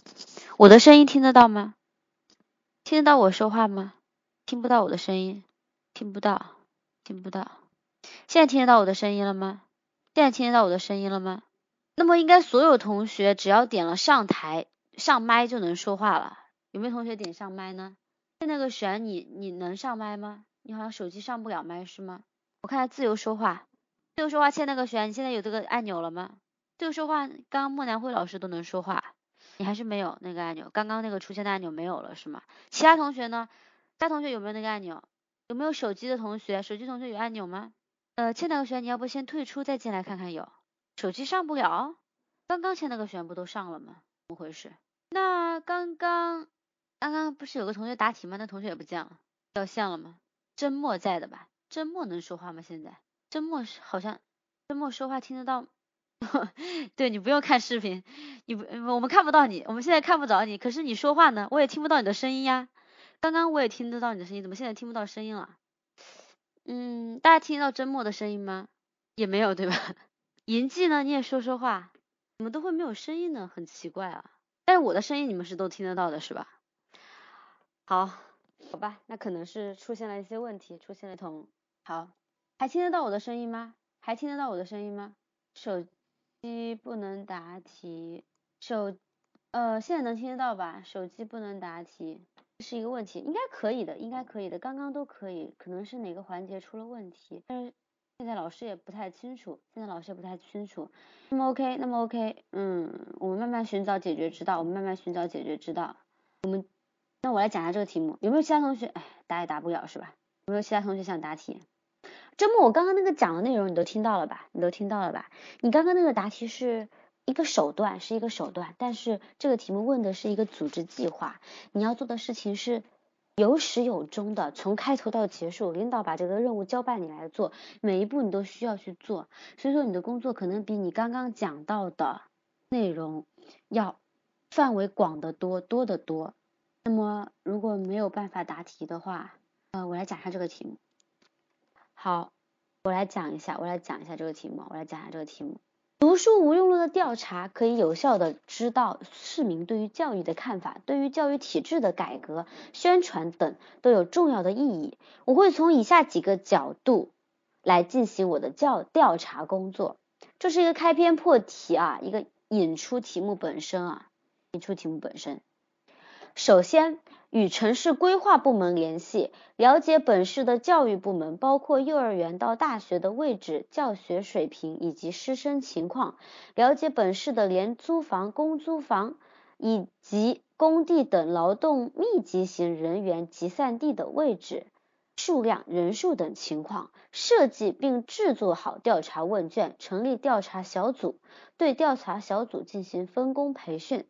A: 我的声音听得到吗？听得到我说话吗？听不到我的声音，听不到，听不到。现在听得到我的声音了吗？现在听得到我的声音了吗？那么应该所有同学只要点了上台上麦就能说话了。有没有同学点上麦呢？在那个选你你能上麦吗？你好像手机上不了麦是吗？我看下自由说话，自由说话欠那个选，你现在有这个按钮了吗？自由说话，刚刚莫南辉老师都能说话，你还是没有那个按钮，刚刚那个出现的按钮没有了是吗？其他同学呢？其他同学有没有那个按钮？有没有手机的同学？手机同学有按钮吗？呃，欠那个旋，你要不先退出再进来看看有？手机上不了，刚刚欠那个旋不都上了吗？怎么回事？那刚刚刚刚不是有个同学答题吗？那同学也不见了，掉线了吗？真墨在的吧？真墨能说话吗？现在真墨好像真墨说话听得到 对你不用看视频，你不我们看不到你，我们现在看不着你，可是你说话呢，我也听不到你的声音呀。刚刚我也听得到你的声音，怎么现在听不到声音了？嗯，大家听得到真墨的声音吗？也没有对吧？银记呢？你也说说话，怎么都会没有声音呢？很奇怪啊。但是我的声音你们是都听得到的是吧？好，好吧，那可能是出现了一些问题，出现了同好，还听得到我的声音吗？还听得到我的声音吗？手机不能答题，手呃现在能听得到吧？手机不能答题是一个问题，应该可以的，应该可以的，刚刚都可以，可能是哪个环节出了问题，但是现在老师也不太清楚，现在老师也不太清楚。那么 OK，那么 OK，嗯，我们慢慢寻找解决之道，我们慢慢寻找解决之道。我们那我来讲一下这个题目，有没有其他同学？哎，答也答不了是吧？有没有其他同学想答题？周末我刚刚那个讲的内容你都听到了吧？你都听到了吧？你刚刚那个答题是一个手段，是一个手段，但是这个题目问的是一个组织计划，你要做的事情是有始有终的，从开头到结束，领导把这个任务交办你来做，每一步你都需要去做，所以说你的工作可能比你刚刚讲到的内容要范围广得多，多得多。那么如果没有办法答题的话，呃，我来讲一下这个题目。好，我来讲一下，我来讲一下这个题目，我来讲一下这个题目。读书无用论的调查可以有效的知道市民对于教育的看法，对于教育体制的改革、宣传等都有重要的意义。我会从以下几个角度来进行我的教调查工作。这是一个开篇破题啊，一个引出题目本身啊，引出题目本身。首先。与城市规划部门联系，了解本市的教育部门，包括幼儿园到大学的位置、教学水平以及师生情况；了解本市的廉租房、公租房以及工地等劳动密集型人员集散地的位置、数量、人数等情况；设计并制作好调查问卷，成立调查小组，对调查小组进行分工培训。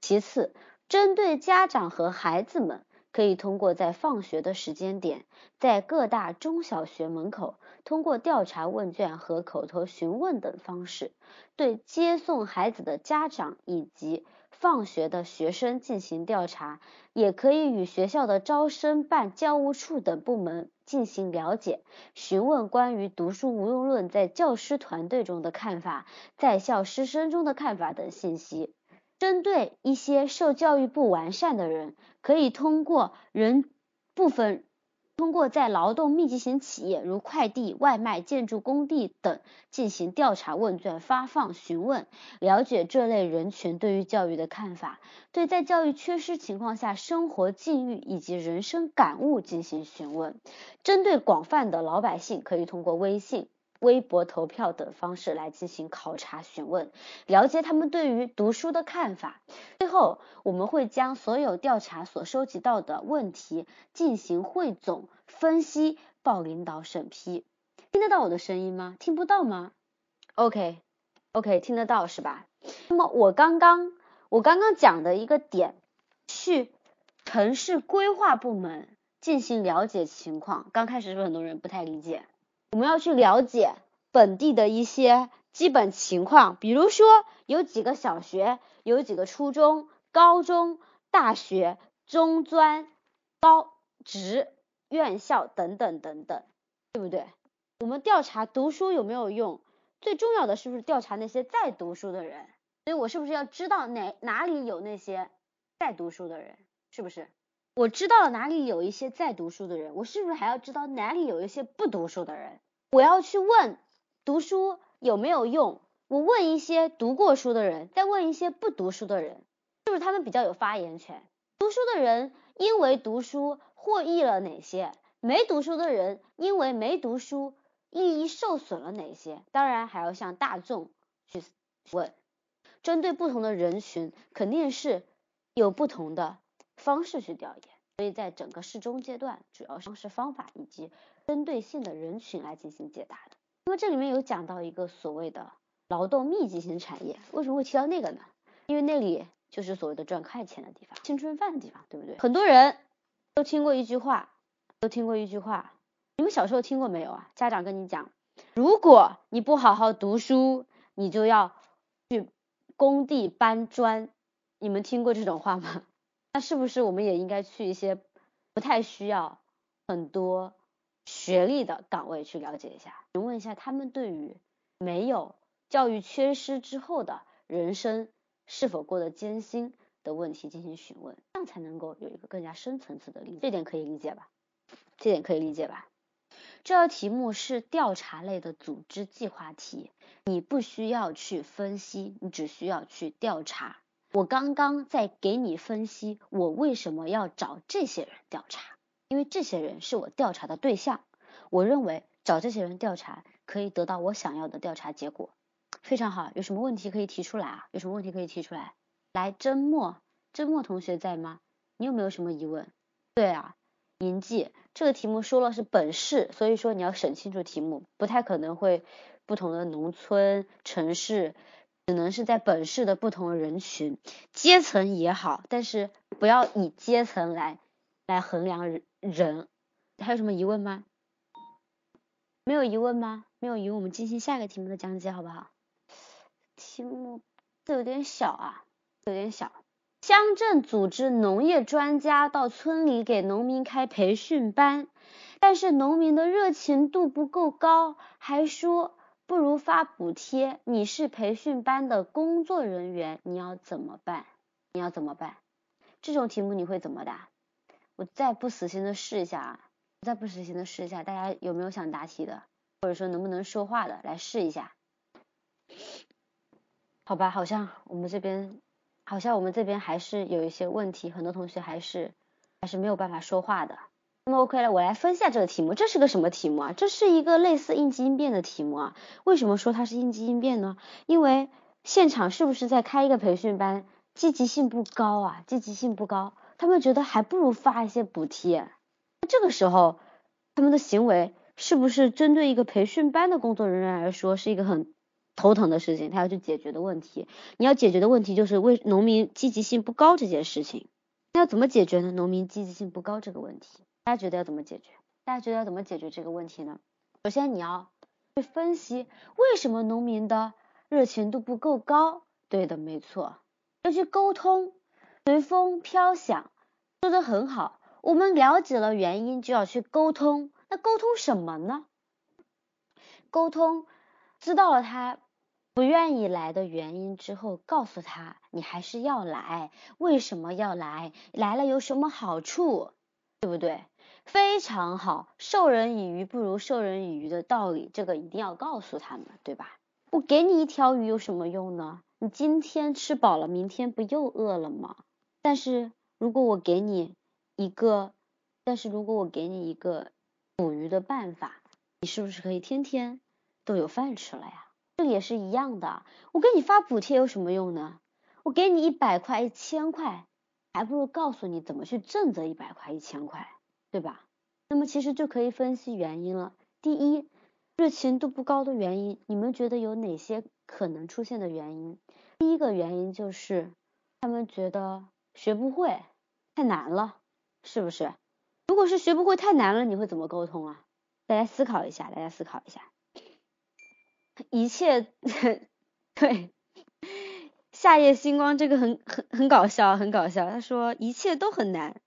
A: 其次。针对家长和孩子们，可以通过在放学的时间点，在各大中小学门口，通过调查问卷和口头询问等方式，对接送孩子的家长以及放学的学生进行调查。也可以与学校的招生办、教务处等部门进行了解，询问关于读书无用论在教师团队中的看法，在校师生中的看法等信息。针对一些受教育不完善的人，可以通过人部分通过在劳动密集型企业，如快递、外卖、建筑工地等进行调查问卷发放询问，了解这类人群对于教育的看法。对在教育缺失情况下生活境遇以及人生感悟进行询问。针对广泛的老百姓，可以通过微信。微博投票等方式来进行考察询问，了解他们对于读书的看法。最后，我们会将所有调查所收集到的问题进行汇总分析，报领导审批。听得到我的声音吗？听不到吗？OK，OK，听得到是吧？那么我刚刚我刚刚讲的一个点，去城市规划部门进行了解情况。刚开始是不是很多人不太理解？我们要去了解本地的一些基本情况，比如说有几个小学，有几个初中、高中、大学、中专、高职院校等等等等，对不对？我们调查读书有没有用？最重要的是不是调查那些在读书的人？所以我是不是要知道哪哪里有那些在读书的人？是不是？我知道哪里有一些在读书的人，我是不是还要知道哪里有一些不读书的人？我要去问读书有没有用？我问一些读过书的人，再问一些不读书的人，是不是他们比较有发言权？读书的人因为读书获益了哪些？没读书的人因为没读书利益受损了哪些？当然还要向大众去问，针对不同的人群，肯定是有不同的。方式去调研，所以在整个适中阶段，主要是方法以及针对性的人群来进行解答的。那么这里面有讲到一个所谓的劳动密集型产业，为什么会提到那个呢？因为那里就是所谓的赚快钱的地方，青春饭的地方，对不对？很多人都听过一句话，都听过一句话，你们小时候听过没有啊？家长跟你讲，如果你不好好读书，你就要去工地搬砖。你们听过这种话吗？那是不是我们也应该去一些不太需要很多学历的岗位去了解一下？询问一下他们对于没有教育缺失之后的人生是否过得艰辛的问题进行询问，这样才能够有一个更加深层次的理解。这点可以理解吧？这点可以理解吧？这道题目是调查类的组织计划题，你不需要去分析，你只需要去调查。我刚刚在给你分析，我为什么要找这些人调查，因为这些人是我调查的对象。我认为找这些人调查可以得到我想要的调查结果，非常好。有什么问题可以提出来啊？有什么问题可以提出来？来，甄墨，甄墨同学在吗？你有没有什么疑问？对啊，银记，这个题目说了是本市，所以说你要审清楚题目，不太可能会不同的农村、城市。只能是在本市的不同人群阶层也好，但是不要以阶层来来衡量人。还有什么疑问吗？没有疑问吗？没有疑问，我们进行下一个题目的讲解，好不好？题目这有点小啊，有点小。乡镇组织农业专家到村里给农民开培训班，但是农民的热情度不够高，还说。不如发补贴。你是培训班的工作人员，你要怎么办？你要怎么办？这种题目你会怎么答？我再不死心的试一下啊！再不死心的试一下，大家有没有想答题的，或者说能不能说话的，来试一下？好吧，好像我们这边，好像我们这边还是有一些问题，很多同学还是还是没有办法说话的。那么 OK 了，我来分析下这个题目，这是个什么题目啊？这是一个类似应急应变的题目啊。为什么说它是应急应变呢？因为现场是不是在开一个培训班，积极性不高啊，积极性不高，他们觉得还不如发一些补贴。那这个时候，他们的行为是不是针对一个培训班的工作人员来说是一个很头疼的事情？他要去解决的问题，你要解决的问题就是为农民积极性不高这件事情，那要怎么解决呢？农民积极性不高这个问题。大家觉得要怎么解决？大家觉得要怎么解决这个问题呢？首先你要去分析为什么农民的热情度不够高。对的，没错，要去沟通。随风飘响，说的很好。我们了解了原因，就要去沟通。那沟通什么呢？沟通，知道了他不愿意来的原因之后，告诉他你还是要来，为什么要来？来了有什么好处？对不对？非常好，授人以鱼不如授人以渔的道理，这个一定要告诉他们，对吧？我给你一条鱼有什么用呢？你今天吃饱了，明天不又饿了吗？但是如果我给你一个，但是如果我给你一个捕鱼的办法，你是不是可以天天都有饭吃了呀？这也是一样的，我给你发补贴有什么用呢？我给你一百块、一千块，还不如告诉你怎么去挣这一百块、一千块。对吧？那么其实就可以分析原因了。第一，热情度不高的原因，你们觉得有哪些可能出现的原因？第一个原因就是他们觉得学不会，太难了，是不是？如果是学不会太难了，你会怎么沟通啊？大家思考一下，大家思考一下。一切 对，夏夜星光这个很很很搞笑，很搞笑。他说一切都很难。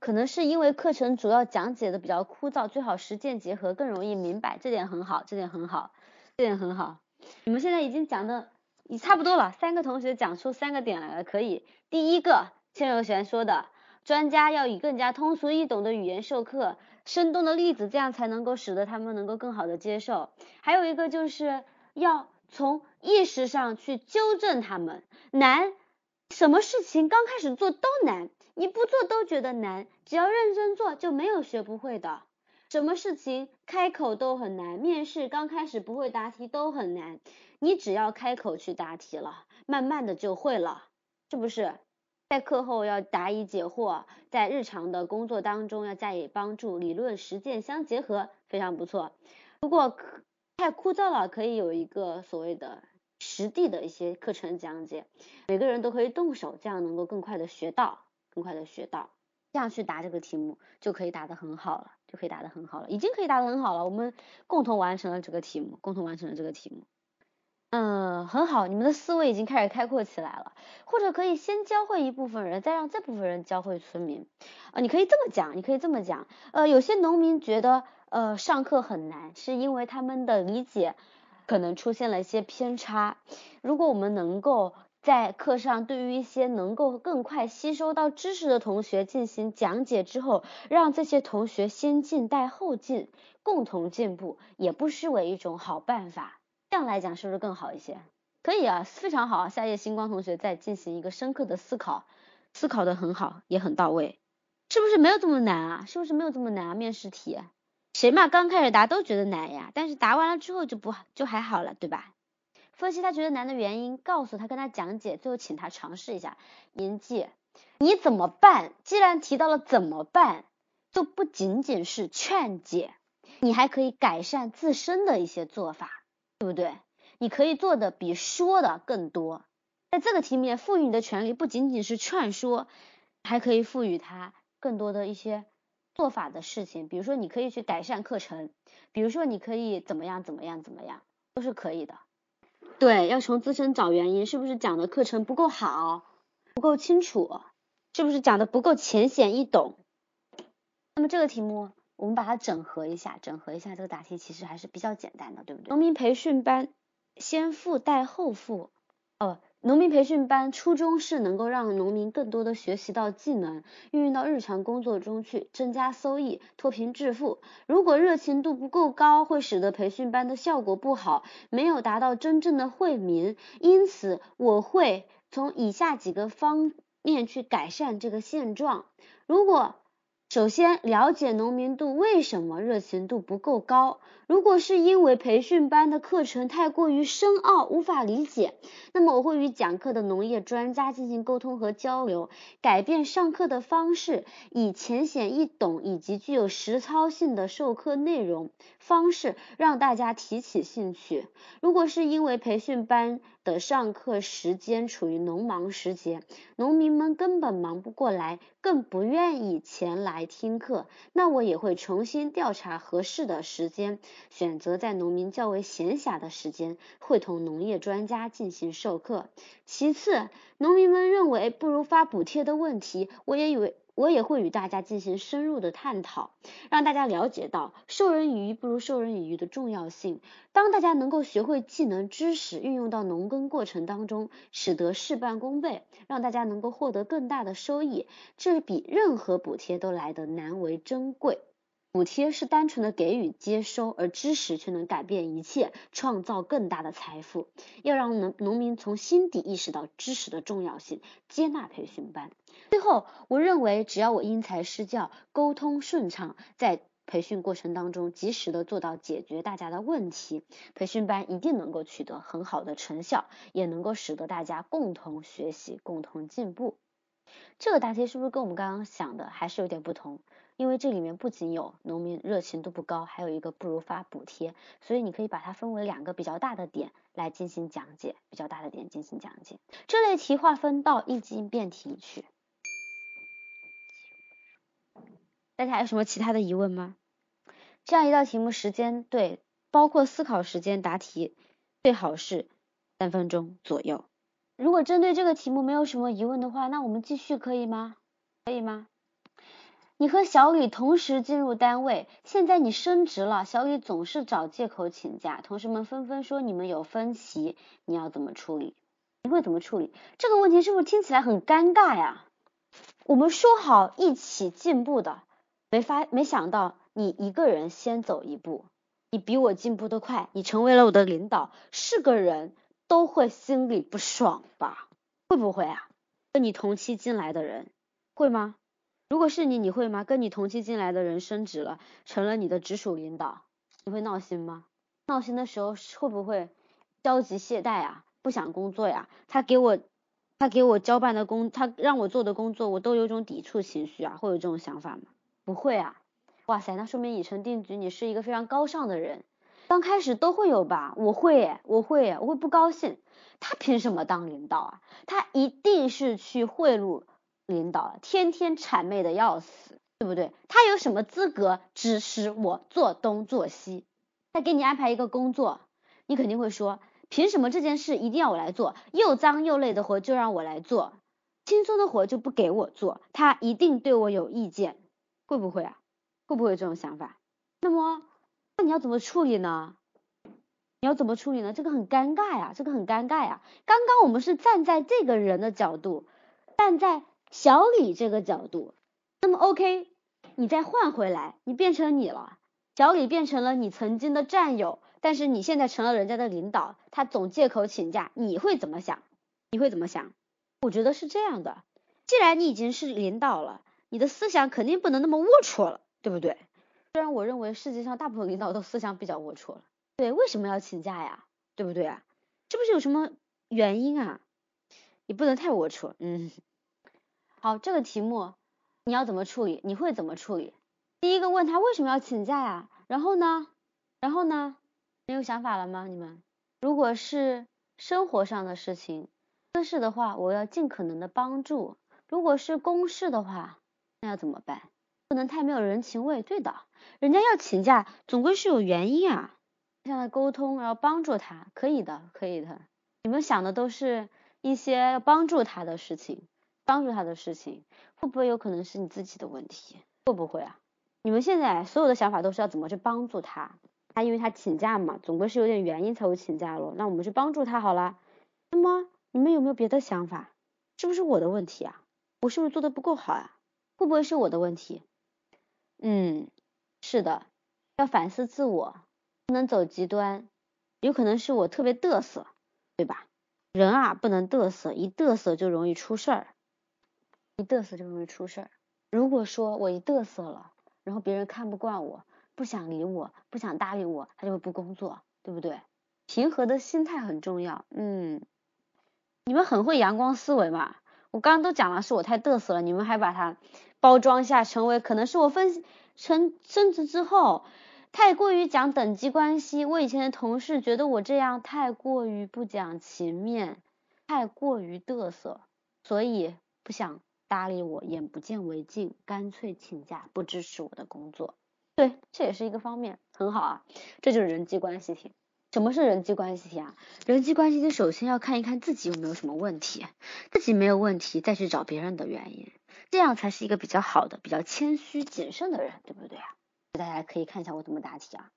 A: 可能是因为课程主要讲解的比较枯燥，最好实践结合，更容易明白，这点很好，这点很好，这点很好。你们现在已经讲的也差不多了，三个同学讲出三个点来了，可以。第一个，千柔璇说的，专家要以更加通俗易懂的语言授课，生动的例子，这样才能够使得他们能够更好的接受。还有一个就是要从意识上去纠正他们，难，什么事情刚开始做都难。你不做都觉得难，只要认真做就没有学不会的。什么事情开口都很难，面试刚开始不会答题都很难，你只要开口去答题了，慢慢的就会了，是不是？在课后要答疑解惑，在日常的工作当中要加以帮助，理论实践相结合，非常不错。如果太枯燥了，可以有一个所谓的实地的一些课程讲解，每个人都可以动手，这样能够更快的学到。更快的学到，这样去答这个题目就可以答得很好了，就可以答得很好了，已经可以答得很好了。我们共同完成了这个题目，共同完成了这个题目。嗯，很好，你们的思维已经开始开阔起来了。或者可以先教会一部分人，再让这部分人教会村民。啊，你可以这么讲，你可以这么讲。呃，有些农民觉得，呃，上课很难，是因为他们的理解可能出现了一些偏差。如果我们能够在课上对于一些能够更快吸收到知识的同学进行讲解之后，让这些同学先进带后进，共同进步，也不失为一种好办法。这样来讲是不是更好一些？可以啊，非常好。夏夜星光同学在进行一个深刻的思考，思考的很好，也很到位。是不是没有这么难啊？是不是没有这么难啊？面试题，谁嘛刚开始答都觉得难呀，但是答完了之后就不就还好了，对吧？分析他觉得难的原因，告诉他跟他讲解，最后请他尝试一下。银记，你怎么办？既然提到了怎么办，就不仅仅是劝解，你还可以改善自身的一些做法。对不对？你可以做的比说的更多。在这个题里面，赋予你的权利不仅仅是劝说，还可以赋予他更多的一些做法的事情。比如说，你可以去改善课程，比如说，你可以怎么样怎么样怎么样，都是可以的。对，要从自身找原因，是不是讲的课程不够好，不够清楚，是不是讲的不够浅显易懂？那么这个题目。我们把它整合一下，整合一下这个答题其实还是比较简单的，对不对？农民培训班先富带后富，哦，农民培训班初衷是能够让农民更多的学习到技能，运用到日常工作中去，增加收益，脱贫致富。如果热情度不够高，会使得培训班的效果不好，没有达到真正的惠民。因此，我会从以下几个方面去改善这个现状。如果首先，了解农民度为什么热情度不够高。如果是因为培训班的课程太过于深奥，无法理解，那么我会与讲课的农业专家进行沟通和交流，改变上课的方式，以浅显易懂以及具有实操性的授课内容方式，让大家提起兴趣。如果是因为培训班的上课时间处于农忙时节，农民们根本忙不过来，更不愿意前来听课，那我也会重新调查合适的时间。选择在农民较为闲暇的时间，会同农业专家进行授课。其次，农民们认为不如发补贴的问题，我也以为我也会与大家进行深入的探讨，让大家了解到授人以鱼不如授人以渔的重要性。当大家能够学会技能知识，运用到农耕过程当中，使得事半功倍，让大家能够获得更大的收益，这比任何补贴都来得难为珍贵。补贴是单纯的给予接收，而知识却能改变一切，创造更大的财富。要让农农民从心底意识到知识的重要性，接纳培训班。最后，我认为只要我因材施教，沟通顺畅，在培训过程当中及时的做到解决大家的问题，培训班一定能够取得很好的成效，也能够使得大家共同学习、共同进步。这个答题是不是跟我们刚刚想的还是有点不同？因为这里面不仅有农民热情度不高，还有一个不如发补贴，所以你可以把它分为两个比较大的点来进行讲解，比较大的点进行讲解。这类题划分到应急应变题去。大家还有什么其他的疑问吗？这样一道题目时间对，包括思考时间答题最好是三分钟左右。如果针对这个题目没有什么疑问的话，那我们继续可以吗？可以吗？你和小李同时进入单位，现在你升职了，小李总是找借口请假，同事们纷纷说你们有分歧，你要怎么处理？你会怎么处理？这个问题是不是听起来很尴尬呀？我们说好一起进步的，没发没想到你一个人先走一步，你比我进步的快，你成为了我的领导，是个人都会心里不爽吧？会不会啊？跟你同期进来的人会吗？如果是你，你会吗？跟你同期进来的人升职了，成了你的直属领导，你会闹心吗？闹心的时候会不会焦急懈怠啊？不想工作呀？他给我他给我交办的工，他让我做的工作，我都有种抵触情绪啊？会有这种想法吗？不会啊！哇塞，那说明已成定局，你是一个非常高尚的人。刚开始都会有吧？我会，我会，我会不高兴。他凭什么当领导啊？他一定是去贿赂。领导天天谄媚的要死，对不对？他有什么资格指使我做东做西？他给你安排一个工作，你肯定会说凭什么这件事一定要我来做？又脏又累的活就让我来做，轻松的活就不给我做，他一定对我有意见，会不会啊？会不会有这种想法？那么，那你要怎么处理呢？你要怎么处理呢？这个很尴尬呀，这个很尴尬呀。刚刚我们是站在这个人的角度，站在小李这个角度，那么 OK，你再换回来，你变成你了，小李变成了你曾经的战友，但是你现在成了人家的领导，他总借口请假，你会怎么想？你会怎么想？我觉得是这样的，既然你已经是领导了，你的思想肯定不能那么龌龊了，对不对？虽然我认为世界上大部分领导都思想比较龌龊了。对，为什么要请假呀？对不对啊？是不是有什么原因啊？你不能太龌龊。嗯，好，这个题目你要怎么处理？你会怎么处理？第一个问他为什么要请假呀？然后呢？然后呢？没有想法了吗？你们？如果是生活上的事情，私事的话，我要尽可能的帮助；如果是公事的话，那要怎么办？不能太没有人情味。对的，人家要请假，总归是有原因啊。向他沟通，然后帮助他，可以的，可以的。你们想的都是一些帮助他的事情，帮助他的事情，会不会有可能是你自己的问题？会不会啊？你们现在所有的想法都是要怎么去帮助他？他因为他请假嘛，总归是有点原因才会请假咯。那我们去帮助他好了。那么你们有没有别的想法？是不是我的问题啊？我是不是做的不够好啊？会不会是我的问题？嗯，是的，要反思自我。不能走极端，有可能是我特别嘚瑟，对吧？人啊，不能嘚瑟，一嘚瑟就容易出事儿，一嘚瑟就容易出事儿。如果说我一嘚瑟了，然后别人看不惯我，不想理我，不想搭理我，他就会不工作，对不对？平和的心态很重要。嗯，你们很会阳光思维嘛？我刚刚都讲了，是我太嘚瑟了，你们还把它包装下，成为可能是我分成升职之后。太过于讲等级关系，我以前的同事觉得我这样太过于不讲情面，太过于嘚瑟，所以不想搭理我，眼不见为净，干脆请假，不支持我的工作。对，这也是一个方面，很好啊，这就是人际关系题。什么是人际关系题啊？人际关系题首先要看一看自己有没有什么问题，自己没有问题，再去找别人的原因，这样才是一个比较好的、比较谦虚谨慎的人，对不对啊？大家可以看一下我怎么答题啊。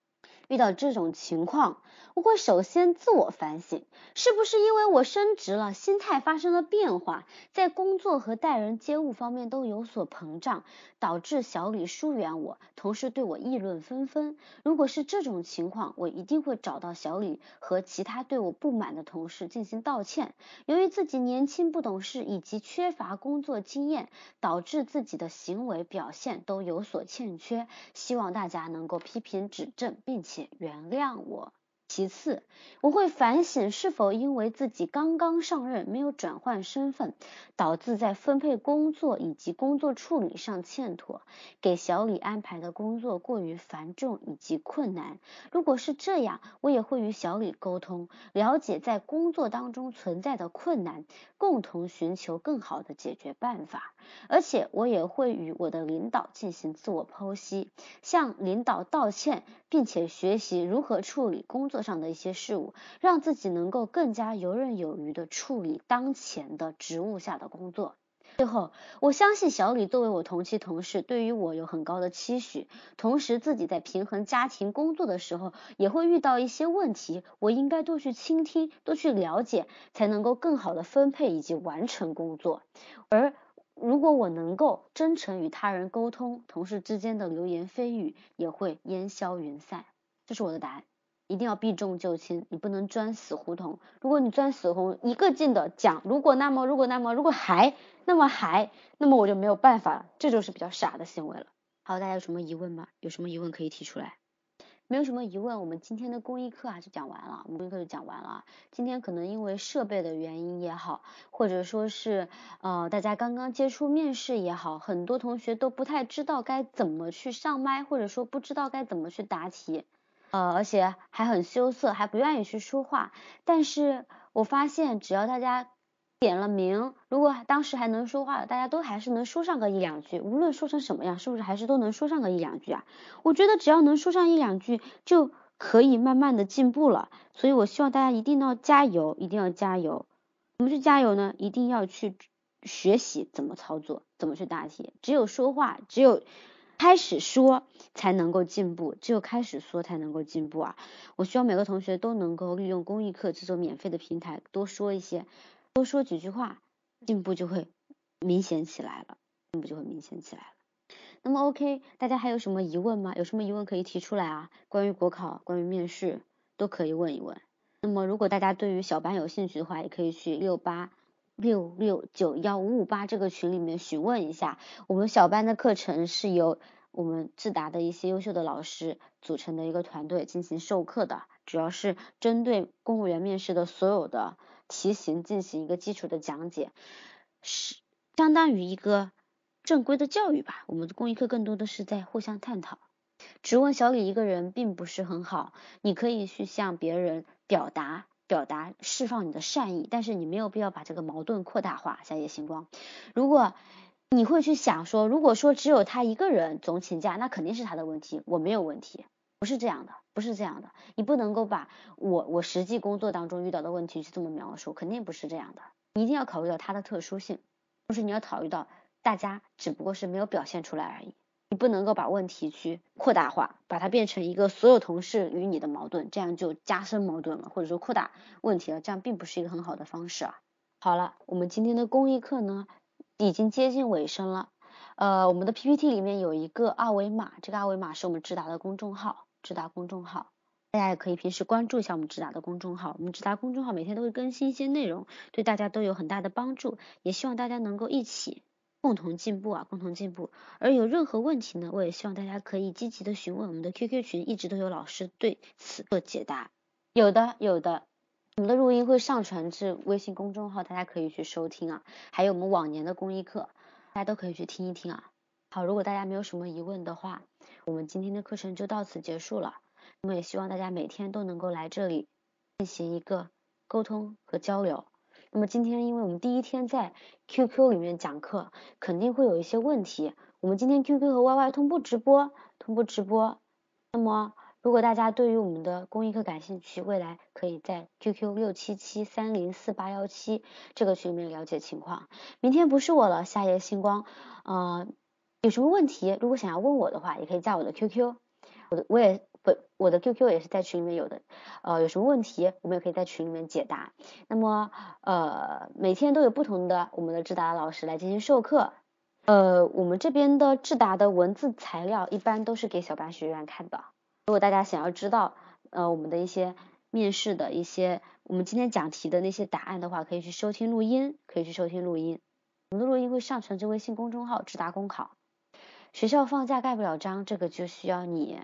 A: 遇到这种情况，我会首先自我反省，是不是因为我升职了，心态发生了变化，在工作和待人接物方面都有所膨胀，导致小李疏远我，同事对我议论纷纷。如果是这种情况，我一定会找到小李和其他对我不满的同事进行道歉。由于自己年轻不懂事以及缺乏工作经验，导致自己的行为表现都有所欠缺，希望大家能够批评指正，并且。原谅我。其次，我会反省是否因为自己刚刚上任，没有转换身份，导致在分配工作以及工作处理上欠妥，给小李安排的工作过于繁重以及困难。如果是这样，我也会与小李沟通，了解在工作当中存在的困难，共同寻求更好的解决办法。而且，我也会与我的领导进行自我剖析，向领导道歉，并且学习如何处理工作。上的一些事物，让自己能够更加游刃有余的处理当前的职务下的工作。最后，我相信小李作为我同期同事，对于我有很高的期许。同时，自己在平衡家庭工作的时候，也会遇到一些问题，我应该多去倾听，多去了解，才能够更好的分配以及完成工作。而如果我能够真诚与他人沟通，同事之间的流言蜚语也会烟消云散。这是我的答案。一定要避重就轻，你不能钻死胡同。如果你钻死胡同，一个劲的讲，如果那么，如果那么，如果还那么还，那么我就没有办法了，这就是比较傻的行为了。好，大家有什么疑问吗？有什么疑问可以提出来？没有什么疑问，我们今天的公益课啊就讲完了，我们公益课就讲完了。今天可能因为设备的原因也好，或者说是呃大家刚刚接触面试也好，很多同学都不太知道该怎么去上麦，或者说不知道该怎么去答题。呃，而且还很羞涩，还不愿意去说话。但是我发现，只要大家点了名，如果当时还能说话，大家都还是能说上个一两句。无论说成什么样，是不是还是都能说上个一两句啊？我觉得只要能说上一两句就可以慢慢的进步了。所以我希望大家一定要加油，一定要加油。怎么去加油呢？一定要去学习怎么操作，怎么去答题。只有说话，只有开始说才能够进步，只有开始说才能够进步啊！我希望每个同学都能够利用公益课这种免费的平台，多说一些，多说几句话，进步就会明显起来了，进步就会明显起来了。那么 OK，大家还有什么疑问吗？有什么疑问可以提出来啊？关于国考，关于面试，都可以问一问。那么，如果大家对于小班有兴趣的话，也可以去六八六六九幺五五八这个群里面询问一下。我们小班的课程是由我们智达的一些优秀的老师组成的一个团队进行授课的，主要是针对公务员面试的所有的题型进行一个基础的讲解，是相当于一个正规的教育吧。我们的公益课更多的是在互相探讨。只问小李一个人并不是很好，你可以去向别人表达、表达、释放你的善意，但是你没有必要把这个矛盾扩大化。夏夜星光，如果你会去想说，如果说只有他一个人总请假，那肯定是他的问题，我没有问题，不是这样的，不是这样的，你不能够把我我实际工作当中遇到的问题去这么描述，肯定不是这样的，你一定要考虑到他的特殊性，同时你要考虑到大家只不过是没有表现出来而已。你不能够把问题去扩大化，把它变成一个所有同事与你的矛盾，这样就加深矛盾了，或者说扩大问题了，这样并不是一个很好的方式啊。好了，我们今天的公益课呢已经接近尾声了，呃，我们的 PPT 里面有一个二维码，这个二维码是我们智达的公众号，智达公众号，大家也可以平时关注一下我们智达的公众号，我们智达公众号每天都会更新一些内容，对大家都有很大的帮助，也希望大家能够一起。共同进步啊，共同进步。而有任何问题呢，我也希望大家可以积极的询问我们的 QQ 群，一直都有老师对此做解答。有的，有的，我们的录音会上传至微信公众号，大家可以去收听啊。还有我们往年的公益课，大家都可以去听一听啊。好，如果大家没有什么疑问的话，我们今天的课程就到此结束了。那么也希望大家每天都能够来这里进行一个沟通和交流。那么今天，因为我们第一天在 QQ 里面讲课，肯定会有一些问题。我们今天 QQ 和 YY 同步直播，同步直播。那么，如果大家对于我们的公益课感兴趣，未来可以在 QQ 六七七三零四八幺七这个群里面了解情况。明天不是我了，夏夜星光。呃，有什么问题，如果想要问我的话，也可以加我的 QQ。我的我也。不，我的 QQ 也是在群里面有的，呃，有什么问题我们也可以在群里面解答。那么，呃，每天都有不同的我们的智达老师来进行授课，呃，我们这边的智达的文字材料一般都是给小班学员看的。如果大家想要知道，呃，我们的一些面试的一些，我们今天讲题的那些答案的话，可以去收听录音，可以去收听录音。我们的录音会上传至微信公众号智达公考。学校放假盖不了章，这个就需要你。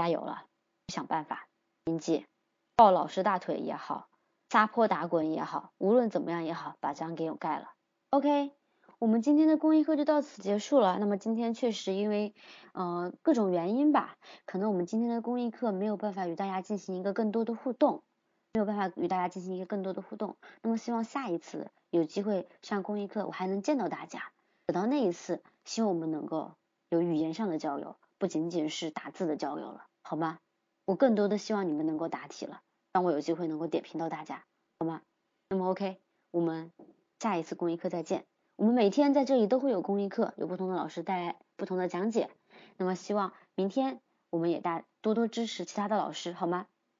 A: 加油了，想办法，铭记，抱老师大腿也好，撒泼打滚也好，无论怎么样也好，把章给我盖了。OK，我们今天的公益课就到此结束了。那么今天确实因为呃各种原因吧，可能我们今天的公益课没有办法与大家进行一个更多的互动，没有办法与大家进行一个更多的互动。那么希望下一次有机会上公益课，我还能见到大家。等到那一次，希望我们能够有语言上的交流，不仅仅是打字的交流了。好吗？我更多的希望你们能够答题了，让我有机会能够点评到大家，好吗？那么 OK，我们下一次公益课再见。我们每天在这里都会有公益课，有不同的老师带来不同的讲解。那么希望明天我们也大多多支持其他的老师，好吗？